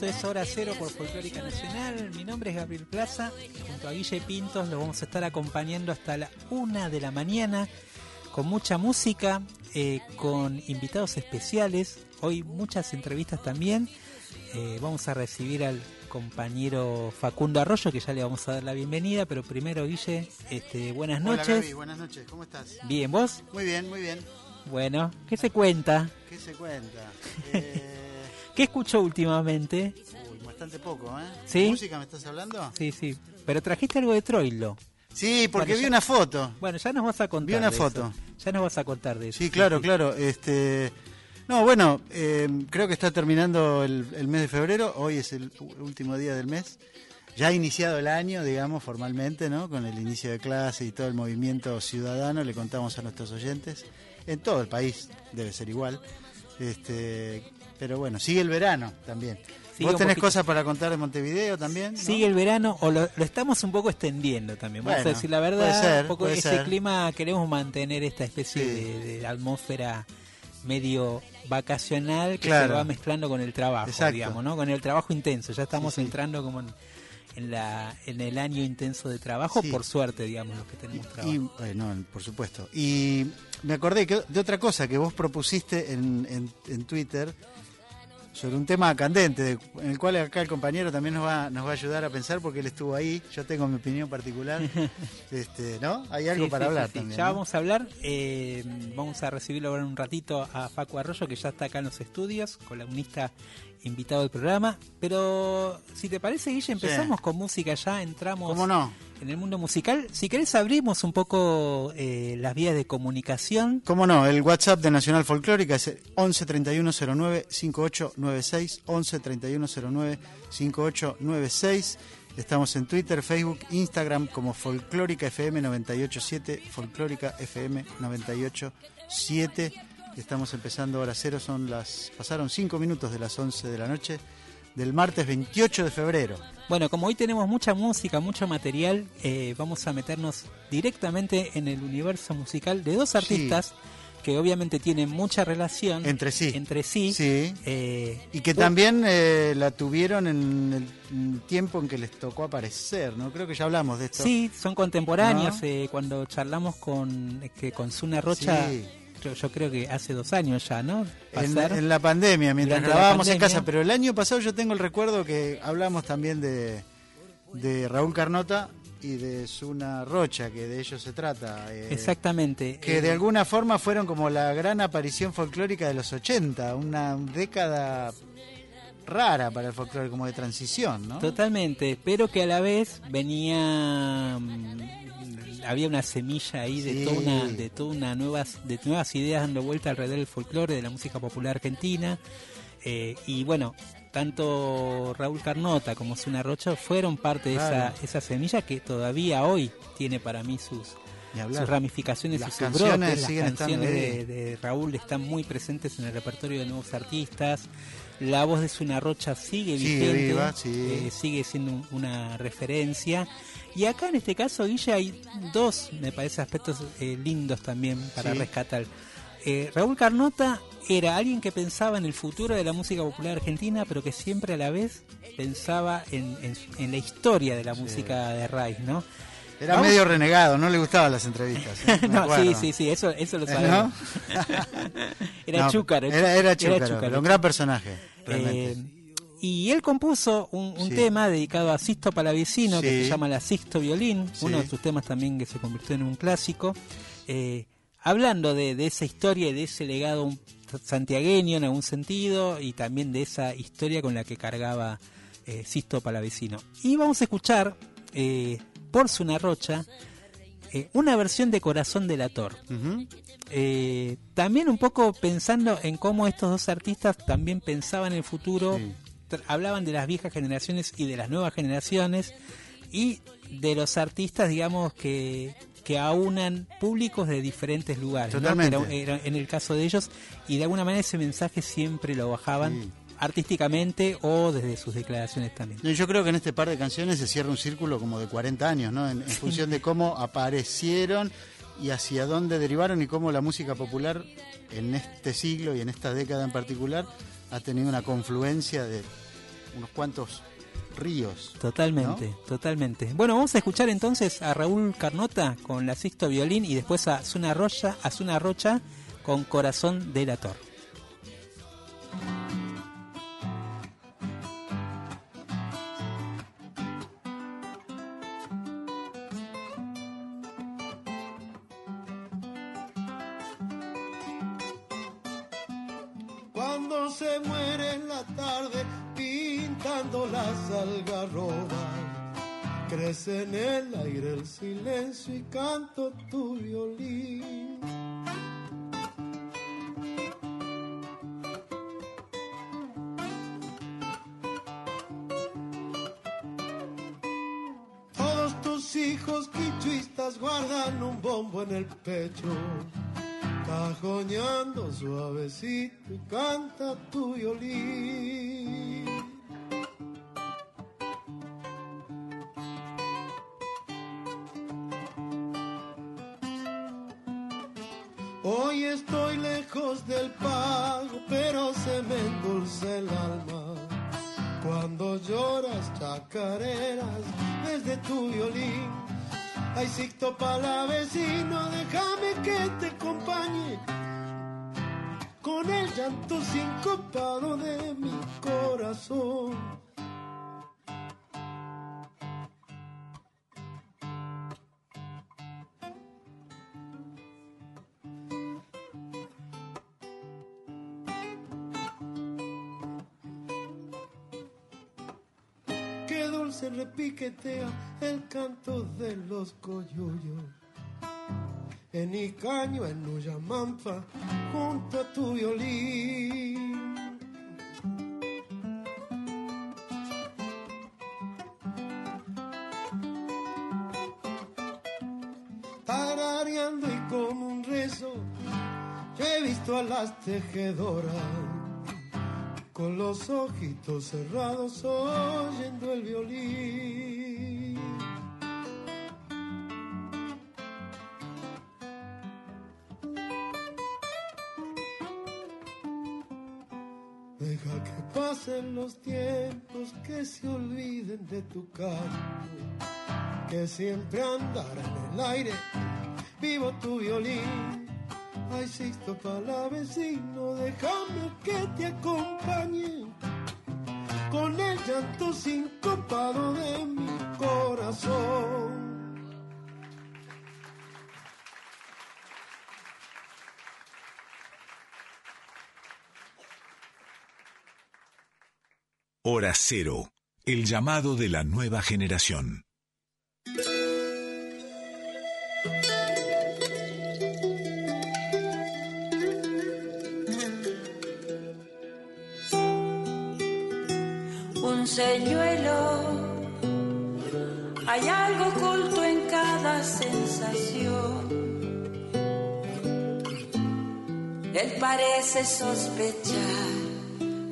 Esto es Hora Cero por Folclórica Nacional. Mi nombre es Gabriel Plaza. Junto a Guille Pintos los vamos a estar acompañando hasta la una de la mañana con mucha música, eh, con invitados especiales. Hoy muchas entrevistas también. Eh, vamos a recibir al compañero Facundo Arroyo, que ya le vamos a dar la bienvenida. Pero primero, Guille, este, buenas Hola, noches. Gaby, buenas noches, ¿cómo estás? Bien, ¿vos? Muy bien, muy bien. Bueno, ¿qué se cuenta? ¿Qué se cuenta? Eh, ¿Qué escuchó últimamente? uy, bastante poco, ¿eh? ¿Sí? ¿Música me estás hablando? Sí, sí. Pero trajiste algo de Troilo. Sí, porque Bueno, vi ya- una foto. Bueno, ya nos vas a contar. Vi una de foto. eso. Ya nos vas a contar de eso. Sí, claro, claro. Este, no, bueno, eh, creo que está terminando el, el mes de febrero. Hoy es el último día del mes. Ya ha iniciado el año, digamos, formalmente, ¿no? Con el inicio de clase y todo el movimiento ciudadano, le contamos a nuestros oyentes. En todo el país debe ser igual. Este, pero bueno, sigue el verano también. Sigue ¿Vos tenés cosas para contar de Montevideo también? ¿no? Sigue el verano o lo, lo estamos un poco extendiendo también. Vamos Bueno, a decir la puede verdad. ser, un poco puede ese ser. clima queremos mantener esta especie Sí. de, de atmósfera medio vacacional que se va mezclando con el trabajo, Exacto. digamos, ¿no? Con el trabajo intenso. Ya estamos Sí, sí. entrando como en, en la en el año intenso de trabajo, Sí. por suerte, digamos, los que tenemos trabajo. Y, bueno, por supuesto. Y me acordé que, de otra cosa que vos propusiste en, en, en Twitter sobre un tema candente, de- en el cual acá el compañero también nos va, nos va a ayudar a pensar porque él estuvo ahí. Yo tengo mi opinión particular. este, ¿No? Hay algo Sí, para sí, hablar sí, sí. también. Ya ¿no? vamos a hablar. eh, vamos a recibirlo ahora en un ratito a Facu Arroyo, que ya está acá en los estudios, columnista invitado del programa. Pero si te parece, Guille, empezamos con música ya, entramos ¿Cómo no? en el mundo musical. Si querés, abrimos un poco eh, las vías de comunicación. ¿Cómo no? El WhatsApp de Nacional Folclórica es el 11 31 09 5896. 11 31 09 5896. Estamos en Twitter, Facebook, Instagram como Folclórica FM 987. Folclórica FM 987. Estamos empezando hora cero. Son las, pasaron 5 minutos de las 11 de la noche del martes 28 de febrero. Bueno, como hoy tenemos mucha música, mucho material, eh, vamos a meternos directamente en el universo musical de dos artistas que obviamente tienen mucha relación Entre sí. entre sí. Sí. Eh, Y que también eh, la tuvieron en el tiempo en que les tocó aparecer, ¿no? Creo que ya hablamos de esto. Sí, son contemporáneos. ¿No? eh, cuando charlamos con, eh, que con Zuna Rocha, Sí. Yo, yo creo que hace dos años ya, ¿no? En, la pandemia, mientras grabábamos en casa, pero el año pasado yo tengo el recuerdo que hablamos también de, de Raúl Carnota y de Zuna Rocha, que de ellos se trata. eh, Exactamente. Que eh, de alguna forma fueron como la gran aparición folclórica de los 80, una década rara para el folclore, como de transición, ¿no? Totalmente, pero que a la vez venía mm, había una semilla ahí de Sí. toda una de toda una nuevas de nuevas ideas dando vuelta alrededor del folclore de la música popular argentina eh, y bueno tanto Raúl Carnota como Zuna Rocha fueron parte de esa, esa semilla que todavía hoy tiene para mí sus, ramificaciones Las y sus canciones brotes. Las canciones de, de Raúl están muy presentes en el repertorio de nuevos artistas. La voz de Zuna Rocha sigue vigente, viva, sí. eh, sigue siendo un- una referencia. Y acá en este caso, Guille, hay dos, me parece, aspectos eh, lindos también para Sí. rescatar. Eh, Raúl Carnota era alguien que pensaba en el futuro de la música popular argentina, pero que siempre a la vez pensaba en, en- en la historia de la música de raíz, ¿no? Era Vamos- medio renegado, no le gustaban las entrevistas. ¿eh? No, sí, sí, sí, eso, eso lo ¿Eh, sabemos. era No, chúcaro. Era, era un gran personaje, realmente. Y él compuso un, un Sí. tema dedicado a Sisto Palavicino que Sí. se llama La Sisto Violín, Sí. uno de sus temas también que se convirtió en un clásico. Eh, hablando de, de esa historia y de ese legado santiagueño en algún sentido y también de esa historia con la que cargaba eh, Sisto Palavecino. Y vamos a escuchar eh, por Rocha eh, una versión de Corazón del Ator. Ujú. Eh, también un poco pensando en cómo estos dos artistas también pensaban en el futuro, Sí. Hablaban de las viejas generaciones y de las nuevas generaciones y de los artistas, digamos, que, que aunan públicos de diferentes lugares. Totalmente. Que era- era en el caso de ellos, y de alguna manera ese mensaje siempre lo bajaban Sí. artísticamente o desde sus declaraciones también. Yo creo que en este par de canciones se cierra un círculo como de 40 años, ¿no? En, en función de cómo aparecieron y hacia dónde derivaron y cómo la música popular en este siglo y en esta década en particular ha tenido una confluencia de unos cuantos ríos. Totalmente, totalmente. Bueno, vamos a escuchar entonces a Raúl Carnota con la Sixto Violín y después a Zuna Rocha, Zuna Rocha con Corazón del Ator. Cuando se muere en la tarde pintando las algarrobas, crece en el aire el silencio y canto tu violín. Todos tus hijos quichuistas guardan un bombo en el pecho cajoneando suavecito y canta tu violín. Hoy estoy lejos del pago, pero se me endulce el alma. Cuando lloras chacareras desde tu violín. Ay, Sixto la vecino, déjame que te llanto sincopado de mi corazón. Qué dulce repiquetea el canto de los coyuyos. En Icaño, en Uyamampa, junto a tu violín. Tarareando y como un rezo, yo he visto a las tejedoras con los ojitos cerrados oyendo el violín. Tu canto, que siempre andará en el aire, vivo tu violín. Ay, Sixto Palavecino, déjame que te acompañe con el llanto sincopado de mi corazón. Hora Cero, el llamado de la nueva generación. un señuelo. Hay algo oculto en cada sensación. Él parece sospechar,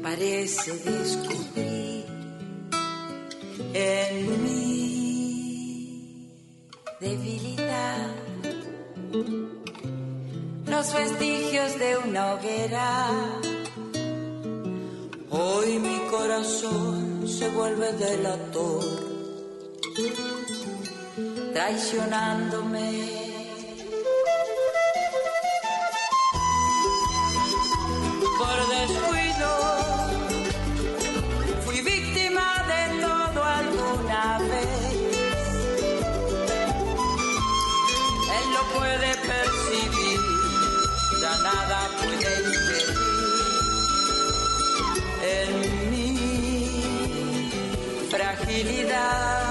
parece descubrir en mí debilidad. Los vestigios de una hoguera. Hoy mi corazón se vuelve delator, traicionándome. Por descuido, fragilidad.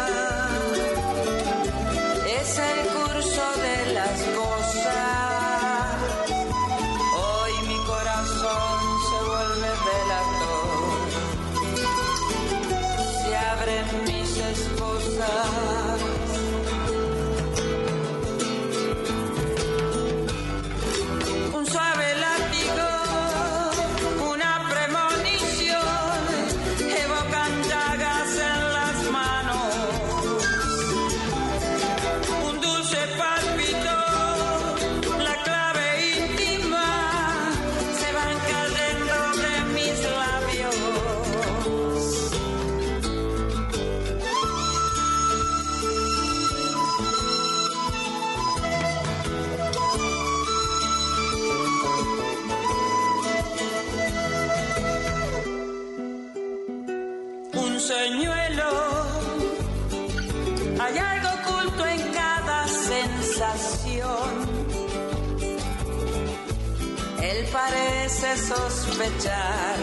Sospechar,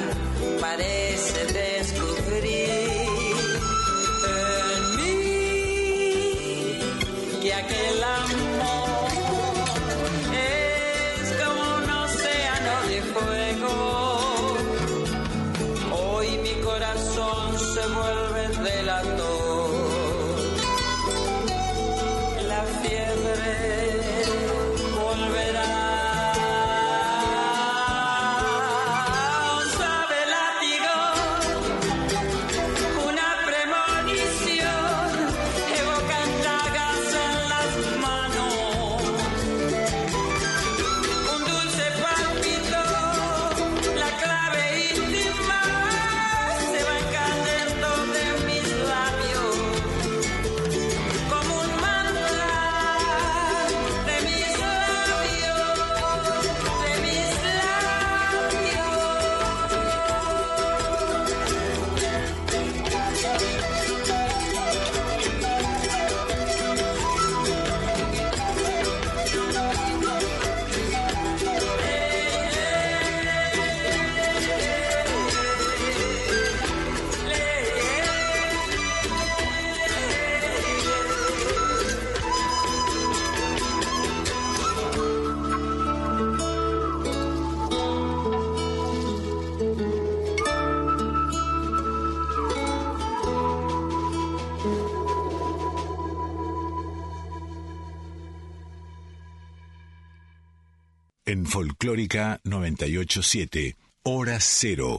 Folclórica 987, Hora Cero.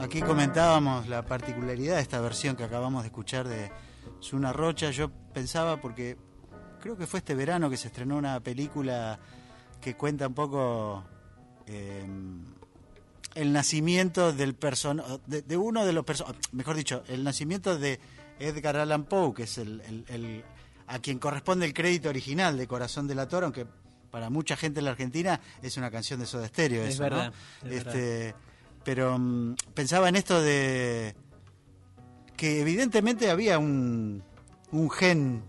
Aquí comentábamos la particularidad de esta versión que acabamos de escuchar de Zuna Rocha. Yo pensaba, porque creo que fue este verano que se estrenó una película que cuenta un poco eh, el nacimiento del person de, de uno de los personajes, mejor dicho, el nacimiento de Edgar Allan Poe, que es el, el- el- a quien corresponde el crédito original de Corazón de la Toro, aunque para mucha gente en la Argentina es una canción de Soda Stereo. Es eso, verdad, ¿no? es Este, pero mm, pensaba en esto de que evidentemente había un, un gen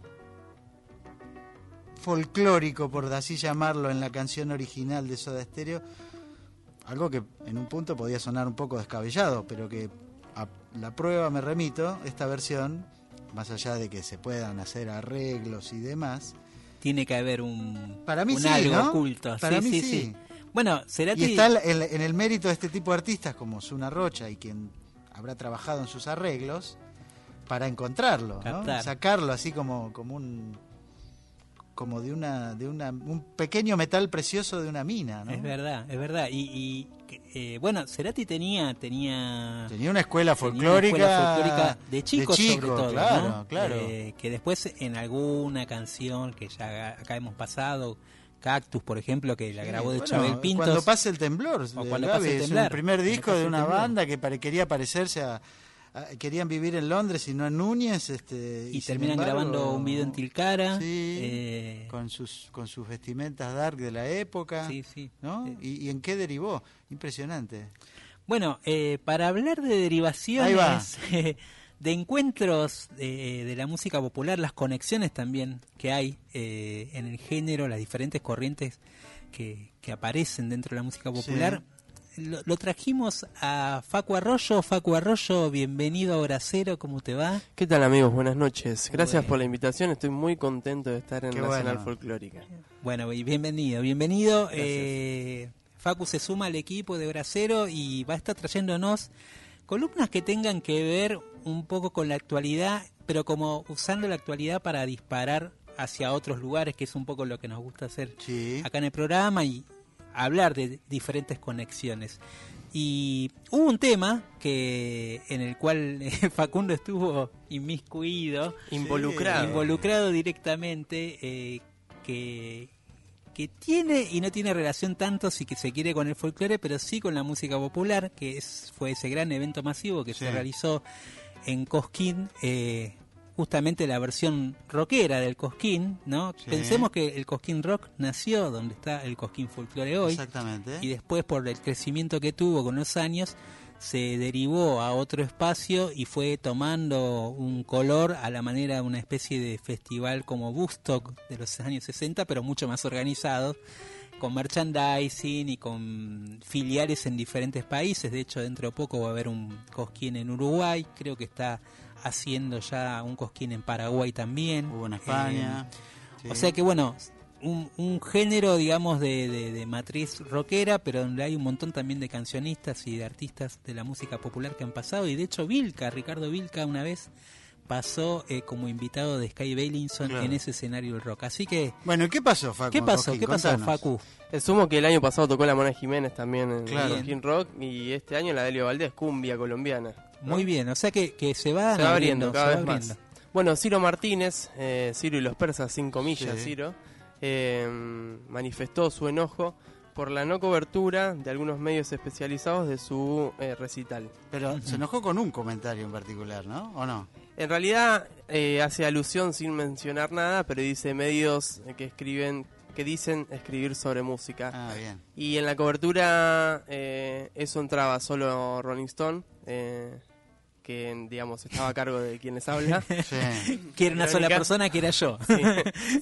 folclórico, por así llamarlo, en la canción original de Soda Stereo, algo que en un punto podía sonar un poco descabellado, pero que a la prueba me remito, esta versión, más allá de que se puedan hacer arreglos y demás, Tiene que haber un, Para mí un sí, algo ¿no? oculto. Para sí, mí sí, sí. Bueno, Cerati... y está en el mérito de este tipo de artistas como Zuna Rocha y quien habrá trabajado en sus arreglos para encontrarlo, ¿no? Sacarlo así como, como un como de una de una un pequeño metal precioso de una mina, ¿no? Es verdad, es verdad. Y, y, eh, bueno, Cerati tenía tenía Tenía una escuela tenía una folclórica, escuela folclórica de chicos de sobre todo, claro, ¿no? claro. Eh, que después en alguna canción que ya acá hemos pasado, Cactus, por ejemplo, que la Sí, grabó de bueno, Chabel Pintos. Cuando pase el temblor, O cuando Gaby, pase el es temblar. el primer disco de una banda que quería parecerse a- querían vivir en Londres y no en Núñez, este, y terminan embargo, grabando un video en Tilcara. Sí, eh, con sus con sus vestimentas dark de la época, sí, sí. ¿no? Eh, ¿Y, y en qué derivó? Impresionante. Bueno, eh, para hablar de derivaciones, de encuentros eh, de la música popular, las conexiones también que hay eh, en el género, las diferentes corrientes que, que aparecen dentro de la música popular, lo, lo trajimos a Facu Arroyo. Facu Arroyo, bienvenido a Hora Cero, ¿cómo te va? ¿Qué tal amigos? Buenas noches. Gracias Bueno. por la invitación. Estoy muy contento de estar en Qué Nacional bueno. Folclórica. Bueno, y bienvenido, bienvenido. Eh, Facu se suma al equipo de Hora Cero y va a estar trayéndonos columnas que tengan que ver un poco con la actualidad, pero como usando la actualidad para disparar hacia otros lugares, que es un poco lo que nos gusta hacer Sí. acá en el programa y hablar de diferentes conexiones. Y hubo un tema que en el cual Facundo estuvo inmiscuido, Involucrado. involucrado directamente, eh, que, que tiene y no tiene relación tanto si que se quiere con el folclore, pero sí con la música popular, que es, fue ese gran evento masivo que se realizó en Cosquín, eh, justamente la versión rockera del Cosquín, ¿no? Sí. Pensemos que el Cosquín Rock nació donde está el Cosquín Folklore hoy, Exactamente. y después por el crecimiento que tuvo con los años, se derivó a otro espacio y fue tomando un color a la manera de una especie de festival como Woodstock de los años 60, pero mucho más organizado, con merchandising y con filiales en diferentes países. De hecho, dentro de poco va a haber un cosquín en Uruguay, creo que está haciendo ya un cosquín en Paraguay también. Hubo en España. Eh, Sí. o sea que bueno, un, un género, digamos, de, de- de matriz rockera, pero donde hay un montón también de cancionistas y de artistas de la música popular que han pasado. Y de hecho, Vilca, Ricardo Vilca, una vez pasó eh, como invitado de Sky Bailinson Claro. en ese escenario del rock. Así que, Bueno, ¿y qué pasó, Facu? ¿qué pasó? ¿Qué pasó. Facu? Sumo que el año pasado tocó la Mona Jiménez también en Claro. Rock y este año la Delio Valdés, cumbia colombiana. ¿No? Muy bien, o sea que, que se va, Se va abriendo cada se vez va más. abriendo. Bueno, Ciro Martínez, eh, Ciro y los persas, sin comillas, Sí. Ciro, eh, manifestó su enojo por la no cobertura de algunos medios especializados de su eh, recital. Pero se enojó con un comentario en particular, ¿no? ¿O no? En realidad eh, hace alusión sin mencionar nada, pero dice medios que escriben, que dicen escribir sobre música. Ah, bien. Y en la cobertura eh, eso entraba solo Rolling Stone, eh, que digamos estaba a cargo de quien les habla. Sí. Que era una sola persona que era yo. Sí,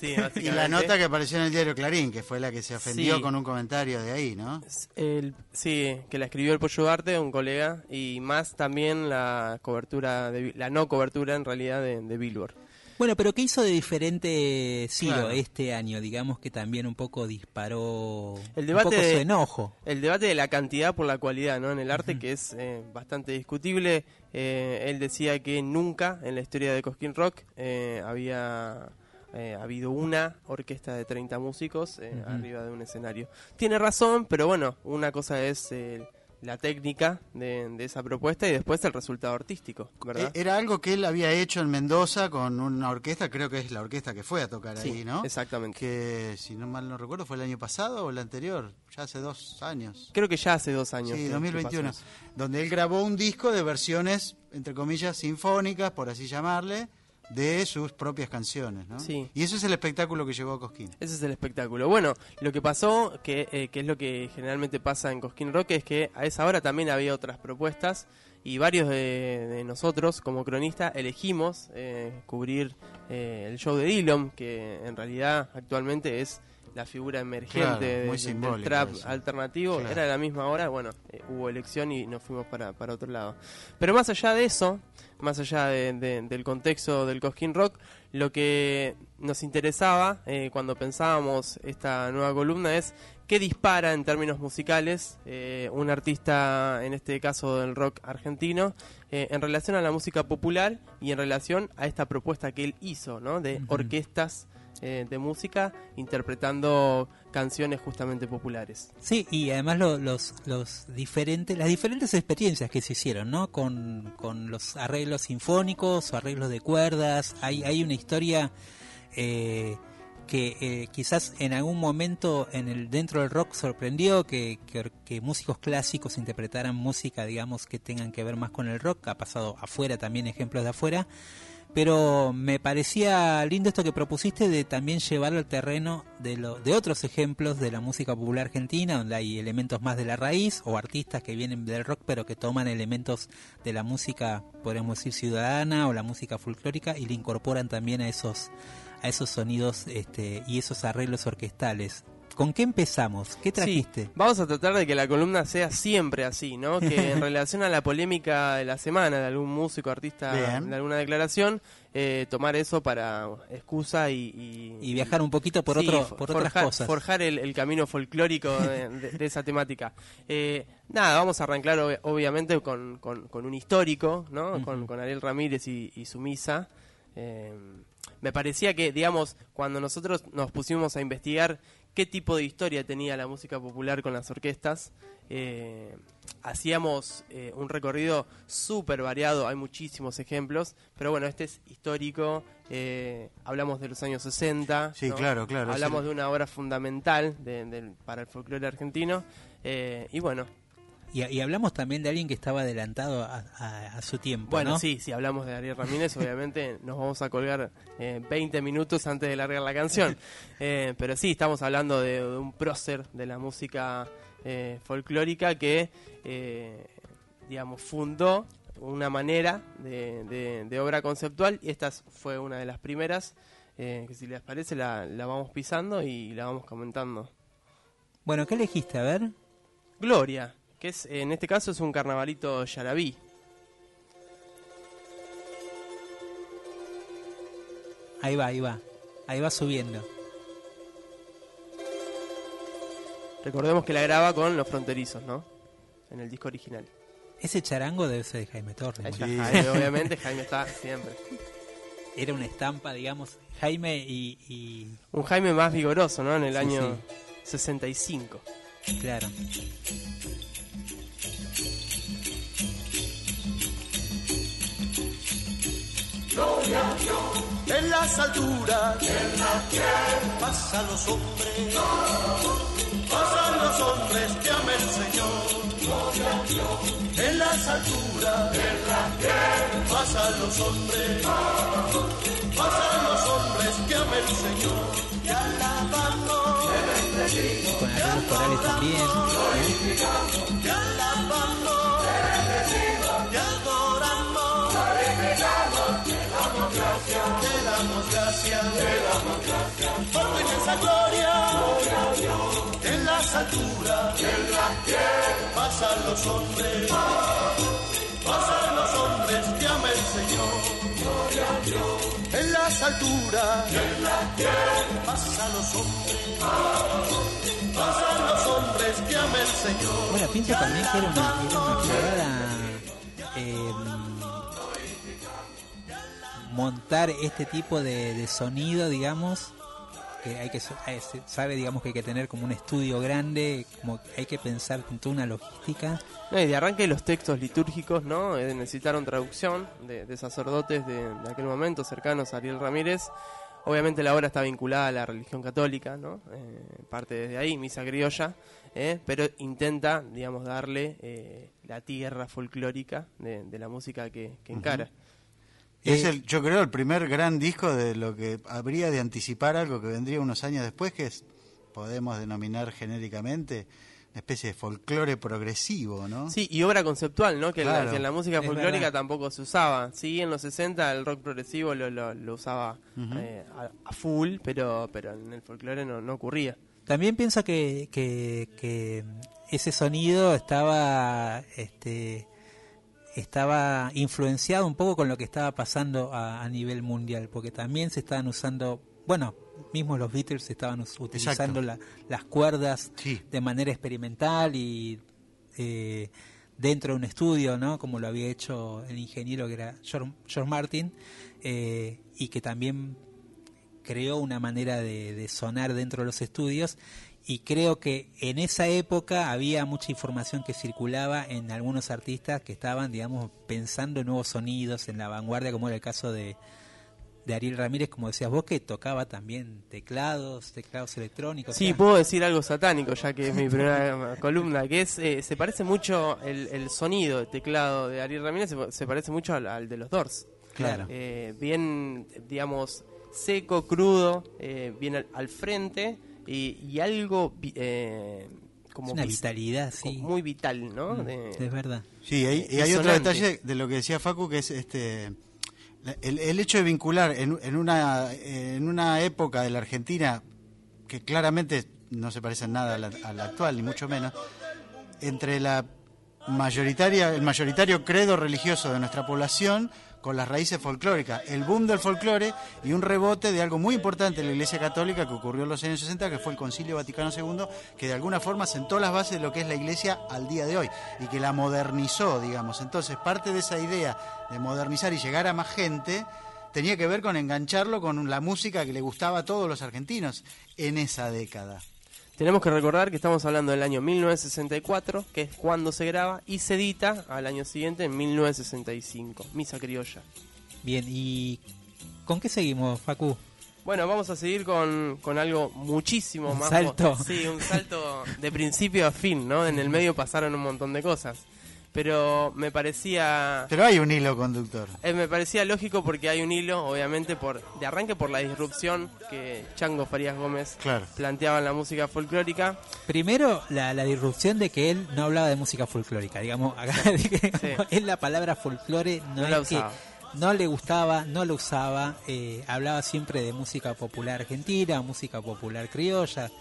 sí, Y la nota que apareció en el diario Clarín, que fue la que se ofendió Sí. con un comentario de ahí, ¿no? El- sí, que la escribió el Pollo Arte, un colega, y más también la cobertura, de, la no cobertura en realidad de, de Billboard. Bueno, pero ¿qué hizo de diferente Ciro Claro. este año? Digamos que también un poco disparó El debate un poco de- su enojo. El debate de la cantidad por la cualidad, ¿no? En el arte, que es eh, bastante discutible. Eh, él decía que nunca en la historia de Cosquín Rock eh, había eh, habido una orquesta de 30 músicos eh, arriba de un escenario. Tiene razón, pero bueno, una cosa es eh, la técnica de, de esa propuesta y después el resultado artístico, ¿verdad? Eh, Era algo que él había hecho en Mendoza con una orquesta, creo que es la orquesta que fue a tocar sí, ahí, ¿no? exactamente. Que, si no mal no recuerdo, fue el año pasado o el anterior, ya hace dos años. Creo que ya hace dos años. Sí, que- que 2021, pasó eso. donde él grabó un disco de versiones, entre comillas, sinfónicas, por así llamarle, de sus propias canciones, ¿no? Sí. Y eso es el espectáculo que llevó a Cosquín. Ese es el espectáculo. Bueno, lo que pasó, que, eh, que es lo que generalmente pasa en Cosquín Rock, es que a esa hora también había otras propuestas y varios de, de nosotros como cronista elegimos eh, cubrir eh, el show de Dillon, que en realidad actualmente es la figura emergente Claro, de- del trap eso. alternativo. Claro. Era a la misma hora, bueno, eh, hubo elección y nos fuimos para, para otro lado. Pero más allá de eso, más allá de- de- del contexto del Cosquín Rock, lo que nos interesaba eh, cuando pensábamos esta nueva columna es qué dispara en términos musicales eh, un artista, en este caso del rock argentino, eh, en relación a la música popular y en relación a esta propuesta que él hizo, ¿no? De orquestas eh, de música interpretando canciones justamente populares. Sí, y además lo- los, los diferentes, las diferentes experiencias que se hicieron, ¿no? Con, con los arreglos sinfónicos o arreglos de cuerdas. Hay, hay una historia eh, que eh, quizás en algún momento en el dentro del rock sorprendió que, que, que músicos clásicos interpretaran música, digamos, que tengan que ver más con el rock. Ha pasado afuera también ejemplos de afuera. Pero me parecía lindo esto que propusiste de también llevarlo al terreno de, lo, de otros ejemplos de la música popular argentina, donde hay elementos más de la raíz o artistas que vienen del rock pero que toman elementos de la música, podríamos decir, ciudadana o la música folclórica y le incorporan también a esos, a esos sonidos este, y esos arreglos orquestales. ¿Con qué empezamos? ¿Qué trajiste? Sí, vamos a tratar de que la columna sea siempre así, ¿no? Que en relación a la polémica de la semana de algún músico, artista, Bien. de alguna declaración, eh, tomar eso para excusa y... Y viajar un poquito por, Sí, otro, por otras forjar, cosas. forjar el, el camino folclórico de, de- de esa temática. Eh, nada, vamos a arrancar ob- obviamente con, con- con un histórico, ¿no? con, con Ariel Ramírez y, y su misa. Eh, me parecía que, digamos, cuando nosotros nos pusimos a investigar qué tipo de historia tenía la música popular con las orquestas, eh, hacíamos eh, un recorrido súper variado, hay muchísimos ejemplos, pero bueno, este es histórico, eh, hablamos de los años 60, Sí, ¿no? claro, claro, hablamos de una obra fundamental de- para el folclore argentino, y bueno, Y, y hablamos también de alguien que estaba adelantado a, a- a su tiempo. Bueno, ¿no? sí, si hablamos de Ariel Ramírez, obviamente nos vamos a colgar eh, 20 minutos antes de largar la canción. Eh, pero sí, estamos hablando de, de un prócer de la música eh, folclórica que, eh, digamos, fundó una manera de, de- de obra conceptual y esta fue una de las primeras. eh, que si les parece la, la vamos pisando y la vamos comentando. Bueno, ¿qué elegiste? A ver. Gloria, que es en este caso es un carnavalito yarabí. Ahí va, ahí va. Ahí va subiendo. Recordemos que la graba con Los Fronterizos, ¿no? En el disco original. Ese charango debe ser de Jaime Torres. Jaime, obviamente, Jaime está siempre. Era una estampa, digamos, Jaime y, y- Un Jaime más vigoroso, ¿no? En el Sí, año 65. claro. En las alturas pasan los hombres, pasan los hombres que ama el Señor. En las alturas pasan los hombres, pasan los hombres que ama el Señor. Y alabamos, corales también. ¿no? y tu inmensa gloria, en las alturas, pasan los hombres, pasan los hombres que ama el Señor, en las alturas, pasan los hombres, pasan los hombres que ama el Señor. Bueno, pienso también que era una, era una jugada eh, montar este tipo de, de sonido, digamos, que hay que eh, sabe, digamos, que hay que tener como un estudio grande, como que hay que pensar en toda una logística. No, y de arranque los textos litúrgicos, ¿no? Eh, necesitaron traducción de, de sacerdotes de, de aquel momento cercanos a Ariel Ramírez. Obviamente la obra está vinculada a la religión católica, ¿no? Eh, parte desde ahí, misa criolla, ¿eh? pero intenta, digamos, darle la tierra folclórica de, de la música que, que encara. Es Eh, el, yo creo el primer gran disco de lo que habría de anticipar algo que vendría unos años después, que es, podemos denominar genéricamente, una especie de folclore progresivo, ¿no? Sí, y obra conceptual, ¿no? Que, en la- Claro. que en la música folclórica tampoco se usaba. Sí, en los 60 el rock progresivo lo, lo, lo usaba eh, a, a full, pero, pero en el folclore no, no ocurría. También pienso que, que, que ese sonido estaba este estaba influenciado un poco con lo que estaba pasando a, a nivel mundial, porque también se estaban usando, bueno, mismos los Beatles estaban utilizando la- las cuerdas Sí. de manera experimental y eh, dentro de un estudio, ¿no? Como lo había hecho el ingeniero que era George, George Martin, eh, y que también creó una manera de, de sonar dentro de los estudios y creo que en esa época había mucha información que circulaba en algunos artistas que estaban, digamos, pensando en nuevos sonidos, en la vanguardia, como era el caso de, de Ariel Ramírez, como decías vos, que tocaba también teclados, teclados electrónicos. Sí, o sea, puedo decir algo satánico, ya que es mi primera columna, que es, eh, se parece mucho el, el sonido de teclado de Ariel Ramírez, se, se parece mucho al, al de los Doors. Claro. Eh, bien, digamos, seco, crudo, eh, bien al, al frente y, y algo eh, como Es una vitalidad, sí. muy vital, ¿no? Mm, De- Es verdad. Sí, hay, y hay otro detalle de lo que decía Facu, que es este el, el hecho de vincular en, en una en una época de la Argentina que claramente no se parece en nada a la, a la actual, ni mucho menos, entre la mayoritaria, el mayoritario credo religioso de nuestra población con las raíces folclóricas, el boom del folclore y un rebote de algo muy importante en la Iglesia Católica que ocurrió en los años 60, que fue el Concilio Vaticano II, que de alguna forma sentó las bases de lo que es la Iglesia al día de hoy y que la modernizó, digamos. Entonces, parte de esa idea de modernizar y llegar a más gente tenía que ver con engancharlo con la música que le gustaba a todos los argentinos en esa década. Tenemos que recordar que estamos hablando del año 1964, que es cuando se graba, y se edita al año siguiente, en 1965, Misa Criolla. Bien, ¿y con qué seguimos, Facu? Bueno, vamos a seguir con, con algo muchísimo Un más... salto. Sí, un salto de principio a fin, ¿no? En el medio pasaron un montón de cosas. Pero me parecía... Pero hay un hilo conductor. eh, me parecía lógico porque hay un hilo, obviamente, por de arranque por la disrupción que Chango Farías Gómez Claro. planteaba en la música folclórica. Primero, la, la disrupción de que él no hablaba de música folclórica. Digamos, acá digamos, Sí. es la palabra folclore, no, No la es que no le gustaba, no lo usaba. eh, hablaba siempre de música popular argentina, música popular criolla.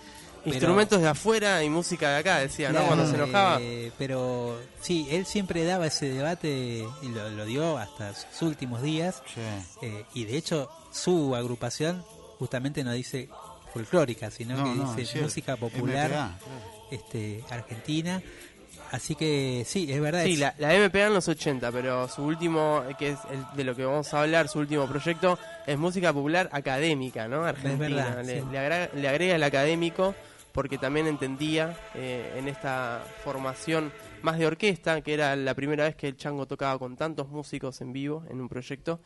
Pero- Instrumentos de afuera y música de acá, decía, ¿no? Cuando se enojaba. eh, pero sí, él siempre daba ese debate y lo, lo dio hasta sus últimos días. Eh, y de hecho, su agrupación justamente no dice folclórica, sino No, que no, dice música popular MPA, este, argentina. Así que sí, es verdad. Sí, es- la, la MPA en los 80, pero su último, que es el de lo que vamos a hablar, su último proyecto, es música popular académica, ¿no? Argentina. verdad, le, sí. le agrega, le agrega el académico porque también entendía eh, en esta formación más de orquesta, que era la primera vez que el Chango tocaba con tantos músicos en vivo en un proyecto,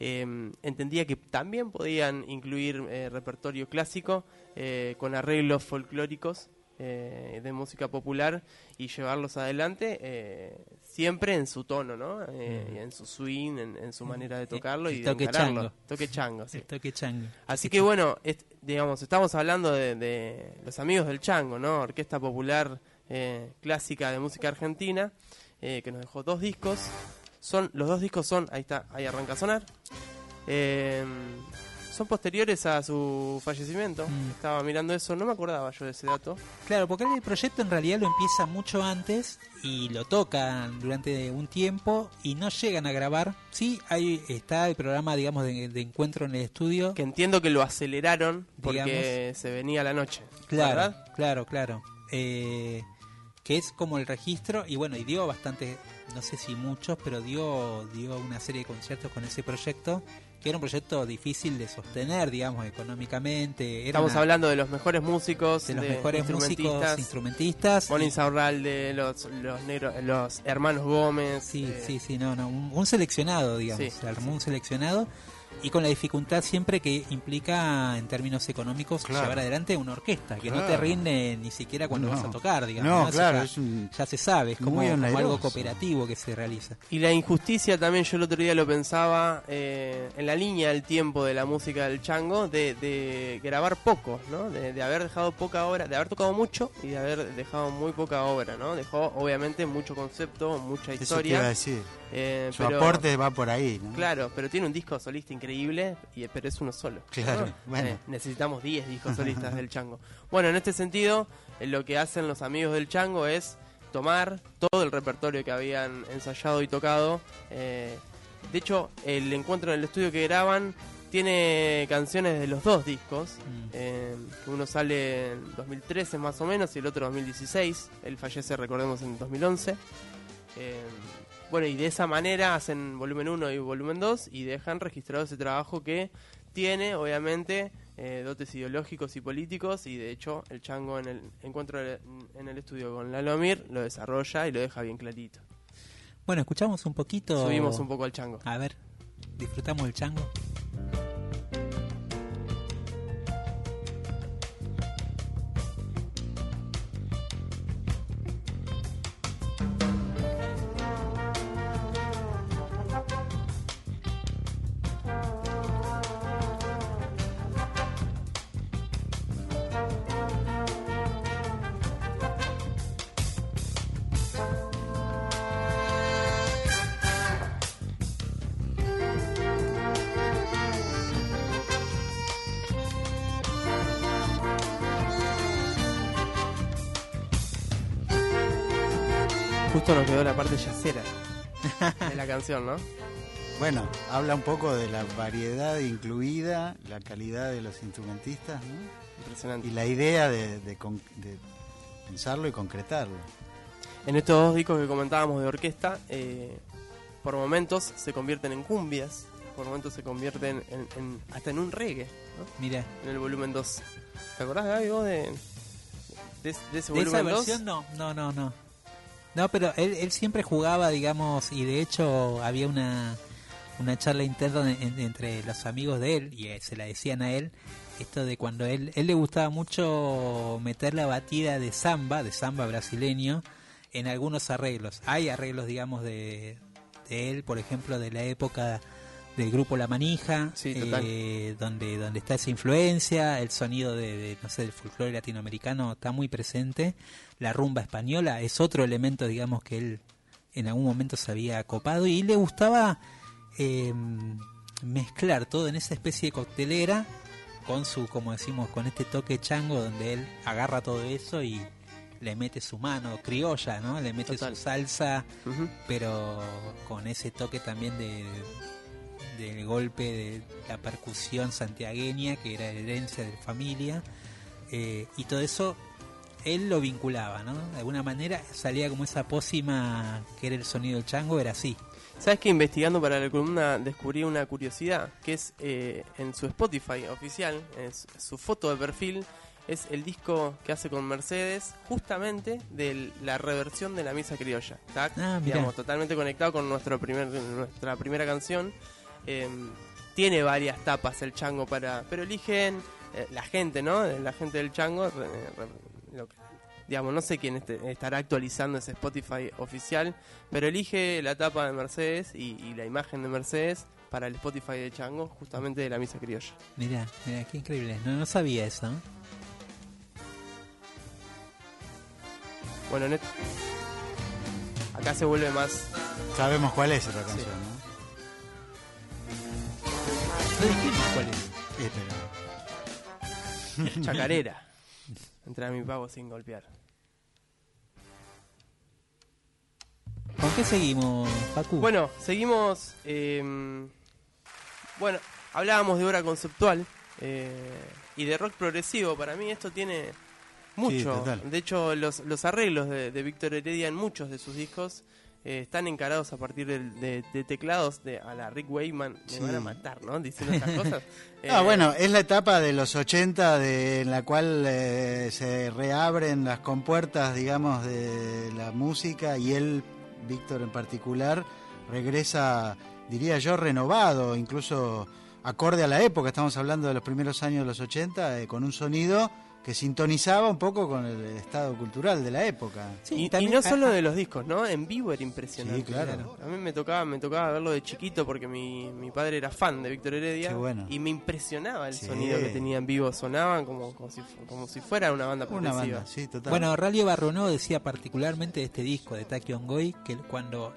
eh, entendía que también podían incluir eh, repertorio clásico eh, con arreglos folclóricos eh, de música popular y llevarlos adelante eh, siempre en su tono, ¿no? Eh, En su swing, en, en su manera de tocarlo El y de toque encararlo. chango. Toque chango, sí. el toque chango. Así que bueno, digamos, estamos hablando de, de los amigos del Chango, ¿no? Orquesta Popular eh, Clásica de Música Argentina, eh, que nos dejó dos discos. Son, los dos discos son, ahí está, ahí arranca a sonar. Son posteriores a su fallecimiento. Mm. Estaba mirando eso, no me acordaba yo de ese dato. Claro, porque el proyecto en realidad lo empieza mucho antes y lo tocan durante un tiempo y no llegan a grabar. Sí, ahí está el programa, digamos, de, de encuentro en el estudio. Que entiendo que lo aceleraron porque Digamos. se venía la noche. Claro, ¿verdad? claro, claro. Eh, que es como el registro y bueno, y dio bastante, no sé si muchos, pero dio dio una serie de conciertos con ese proyecto, que era un proyecto difícil de sostener, digamos, económicamente. Era Estamos una- hablando de los mejores músicos, de los mejores músicos instrumentistas. instrumentistas. Monin y- Saurralde, los, los, negros, los hermanos Gómez. Sí, eh, sí, sí, no, no, un, un seleccionado, digamos, Sí, un seleccionado y con la dificultad siempre que implica en términos económicos Claro. llevar adelante una orquesta, que no te rinde ni siquiera cuando No. vas a tocar, digamos. No, claro, ya, es un- ya se sabe, es como, algo cooperativo que se realiza. Y la injusticia también, yo el otro día lo pensaba eh, en la línea del tiempo de la música del chango, de, de grabar poco, ¿no? De, de haber dejado poca obra, de haber tocado mucho y de haber dejado muy poca obra, ¿no? Dejó obviamente mucho concepto, mucha Eso te historia. iba a decir. Eh, Su pero- aporte va por ahí, ¿no? Claro, pero tiene un disco solista increíble, y, pero es uno solo. Claro, ¿no? bueno. Eh, necesitamos 10 discos solistas del Chango. Bueno, en este sentido, eh, lo que hacen los amigos del Chango es tomar todo el repertorio que habían ensayado y tocado. eh, de hecho, el encuentro en el estudio que graban tiene canciones de los dos discos. Mm. eh, uno sale en 2013 más o menos y el otro 2016. Él fallece, recordemos, en 2011. Bueno, y de esa manera hacen volumen 1 y volumen 2 y dejan registrado ese trabajo que tiene, obviamente, eh, dotes ideológicos y políticos y de hecho el chango en el encuentro en el estudio con Lalomir lo desarrolla y lo deja bien clarito. Bueno, escuchamos un poquito. Subimos un poco al chango. A ver, disfrutamos el chango. De la canción, ¿no? Bueno, habla un poco de la variedad incluida, la calidad de los instrumentistas, ¿no? Impresionante. Y la idea de, de pensarlo y concretarlo. En estos dos discos que comentábamos de orquesta, eh, por momentos se convierten en cumbias, por momentos se convierten en, en- hasta en un reggae, ¿no? Mira, En el volumen 2. ¿Te acordás, Gaby, vos de, de, de ese de esa volumen 2? versión no, no, no, no. No, pero él, él siempre jugaba, digamos, y de hecho había una, una charla interna en- entre los amigos de él, y eh, se la decían a él, esto de cuando él, él le gustaba mucho meter la batida de samba, de samba brasileño, en algunos arreglos. Hay arreglos, digamos, de, de él, por ejemplo, de la época del grupo La Manija, Sí, eh, donde, donde está esa influencia, el sonido de, de, no sé, del folclore latinoamericano está muy presente, la rumba española es otro elemento, digamos, que él en algún momento se había copado y le gustaba eh, mezclar todo en esa especie de coctelera con su, como decimos, con este toque chango donde él agarra todo eso y le mete su mano criolla, ¿no? Le mete Total. su salsa, pero con ese toque también de del golpe de la percusión santiagueña que era herencia de familia eh, y todo eso él lo vinculaba, ¿no? De alguna manera salía como esa pócima que era el sonido del chango, era así. ¿Sabes que investigando para la columna descubrí una curiosidad? Que es eh, en su Spotify oficial, es su foto de perfil, es el disco que hace con Mercedes, justamente de la reversión de la misa criolla. Ah, digamos, totalmente conectado con nuestro primer, nuestra primera canción. Eh, tiene varias tapas el chango para. Pero eligen eh, la gente, ¿no? La gente del chango. re- re- lo que- digamos, no sé quién este- estará actualizando ese Spotify oficial, pero elige la tapa de Mercedes y, y la imagen de Mercedes para el Spotify de Chango, justamente de la misa criolla. Mirá, mirá, qué increíble. No, no sabía eso. ¿no? Bueno, acá se vuelve más. Sabemos cuál es esta canción. No cuál es. Eh, chacarera. Entrar a mi pago sin golpear. ¿Con qué seguimos, Facu? Bueno, seguimos. eh, bueno, hablábamos de obra conceptual eh, y de rock progresivo. Para mí esto tiene mucho. total. de hecho, los, los arreglos de, de Víctor Heredia en muchos de sus discos eh, están encarados a partir de, de teclados de a la Rick Wayman. Me Sí. van a matar, ¿no? Diciendo estas cosas. Ah, Eh, bueno, es la etapa de los 80 de, en la cual eh, se reabren las compuertas, digamos, de la música y él, Víctor en particular, regresa, diría yo, renovado, incluso acorde a la época, estamos hablando de los primeros años de los 80, eh, con un sonido que sintonizaba un poco con el estado cultural de la época. Sí, y, y también- no solo de los discos, ¿no? En vivo era impresionante. Sí, claro. A mí me tocaba, me tocaba verlo de chiquito porque mi, mi padre era fan de Víctor Heredia Qué bueno. y me impresionaba el Sí. sonido que tenía en vivo. Sonaban como, como, si, como si fuera una banda Una progresiva. banda, sí, total. Bueno, Rally Barrono decía particularmente de este disco de Takion Goy que cuando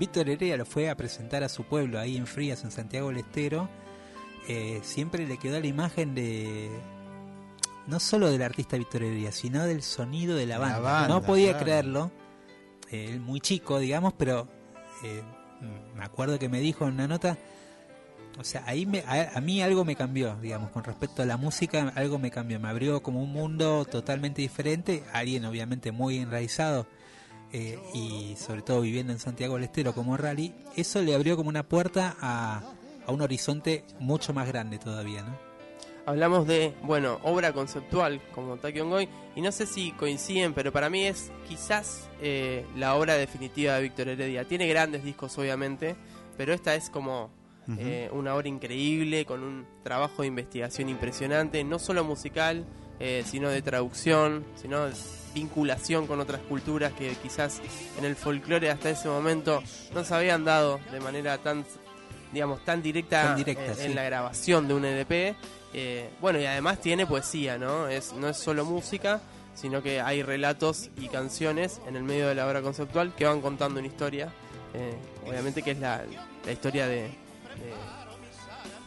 Víctor Heredia lo fue a presentar a su pueblo ahí en Frías, en Santiago del Estero, eh, siempre le quedó la imagen de no solo del artista Víctor Heredia, sino del sonido de la La banda. no podía claro. creerlo, eh, muy chico, digamos, pero eh, me acuerdo que me dijo en una nota, o sea, ahí me, a, a mí algo me cambió, digamos, con respecto a la música, algo me cambió, me abrió como un mundo totalmente diferente, alguien obviamente muy enraizado eh, y sobre todo viviendo en Santiago del Estero como Rally, eso le abrió como una puerta a, a un horizonte mucho más grande todavía, ¿no? Hablamos de, bueno, obra conceptual como Takion Goy y no sé si coinciden, pero para mí es quizás eh, la obra definitiva de Víctor Heredia. Tiene grandes discos, obviamente, pero esta es como eh, una obra increíble, con un trabajo de investigación impresionante, no solo musical, eh, sino de traducción, sino de vinculación con otras culturas que quizás en el folclore hasta ese momento no se habían dado de manera tan, digamos, tan directa, Tan directa, eh, en sí. la grabación de un EDP. Eh, bueno, y además tiene poesía, ¿no? Es, no es solo música, sino que hay relatos y canciones en el medio de la obra conceptual que van contando una historia. eh, obviamente que es la, la historia de, de,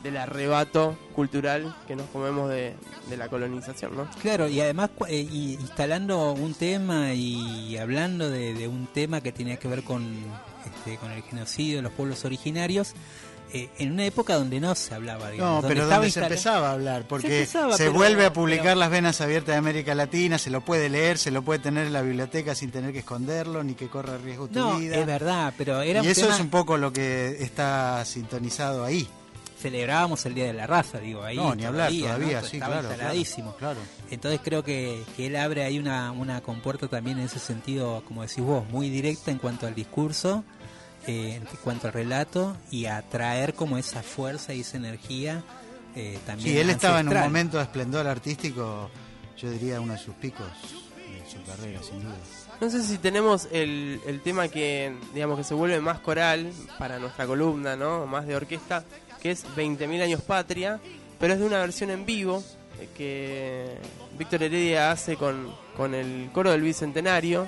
del arrebato cultural que nos comemos de, de la colonización, ¿no? Claro, y además eh, y instalando un tema y hablando de, de un tema que tenía que ver con, este, con el genocidio de los pueblos originarios, eh, en una época donde no se hablaba, digamos, No, pero donde se empezaba a hablar, porque se, empezaba, pero- vuelve a publicar pero- las venas abiertas de América Latina, se lo puede leer, se lo puede tener en la biblioteca sin tener que esconderlo, ni que corra riesgo tu No, vida. es verdad, pero era y un eso tema- es un poco lo que está sintonizado ahí. celebrábamos el Día de la Raza, digo, ahí. no, ni hablar, ¿no? todavía, Esto sí, estaba claro. instaladísimo. Claro. Entonces creo que, que él abre ahí una, una compuerta también en ese sentido, como decís vos, muy directa en cuanto al discurso, eh, en cuanto al relato y a traer como esa fuerza y esa energía eh, también. Sí, él estaba en un momento de esplendor artístico, yo diría uno de sus picos de su carrera, sin duda. No sé si tenemos el, el tema que, digamos, que se vuelve más coral para nuestra columna, ¿no? Más de orquesta, que es 20.000 años patria, pero es de una versión en vivo eh, que Víctor Heredia hace con, con el coro del Bicentenario.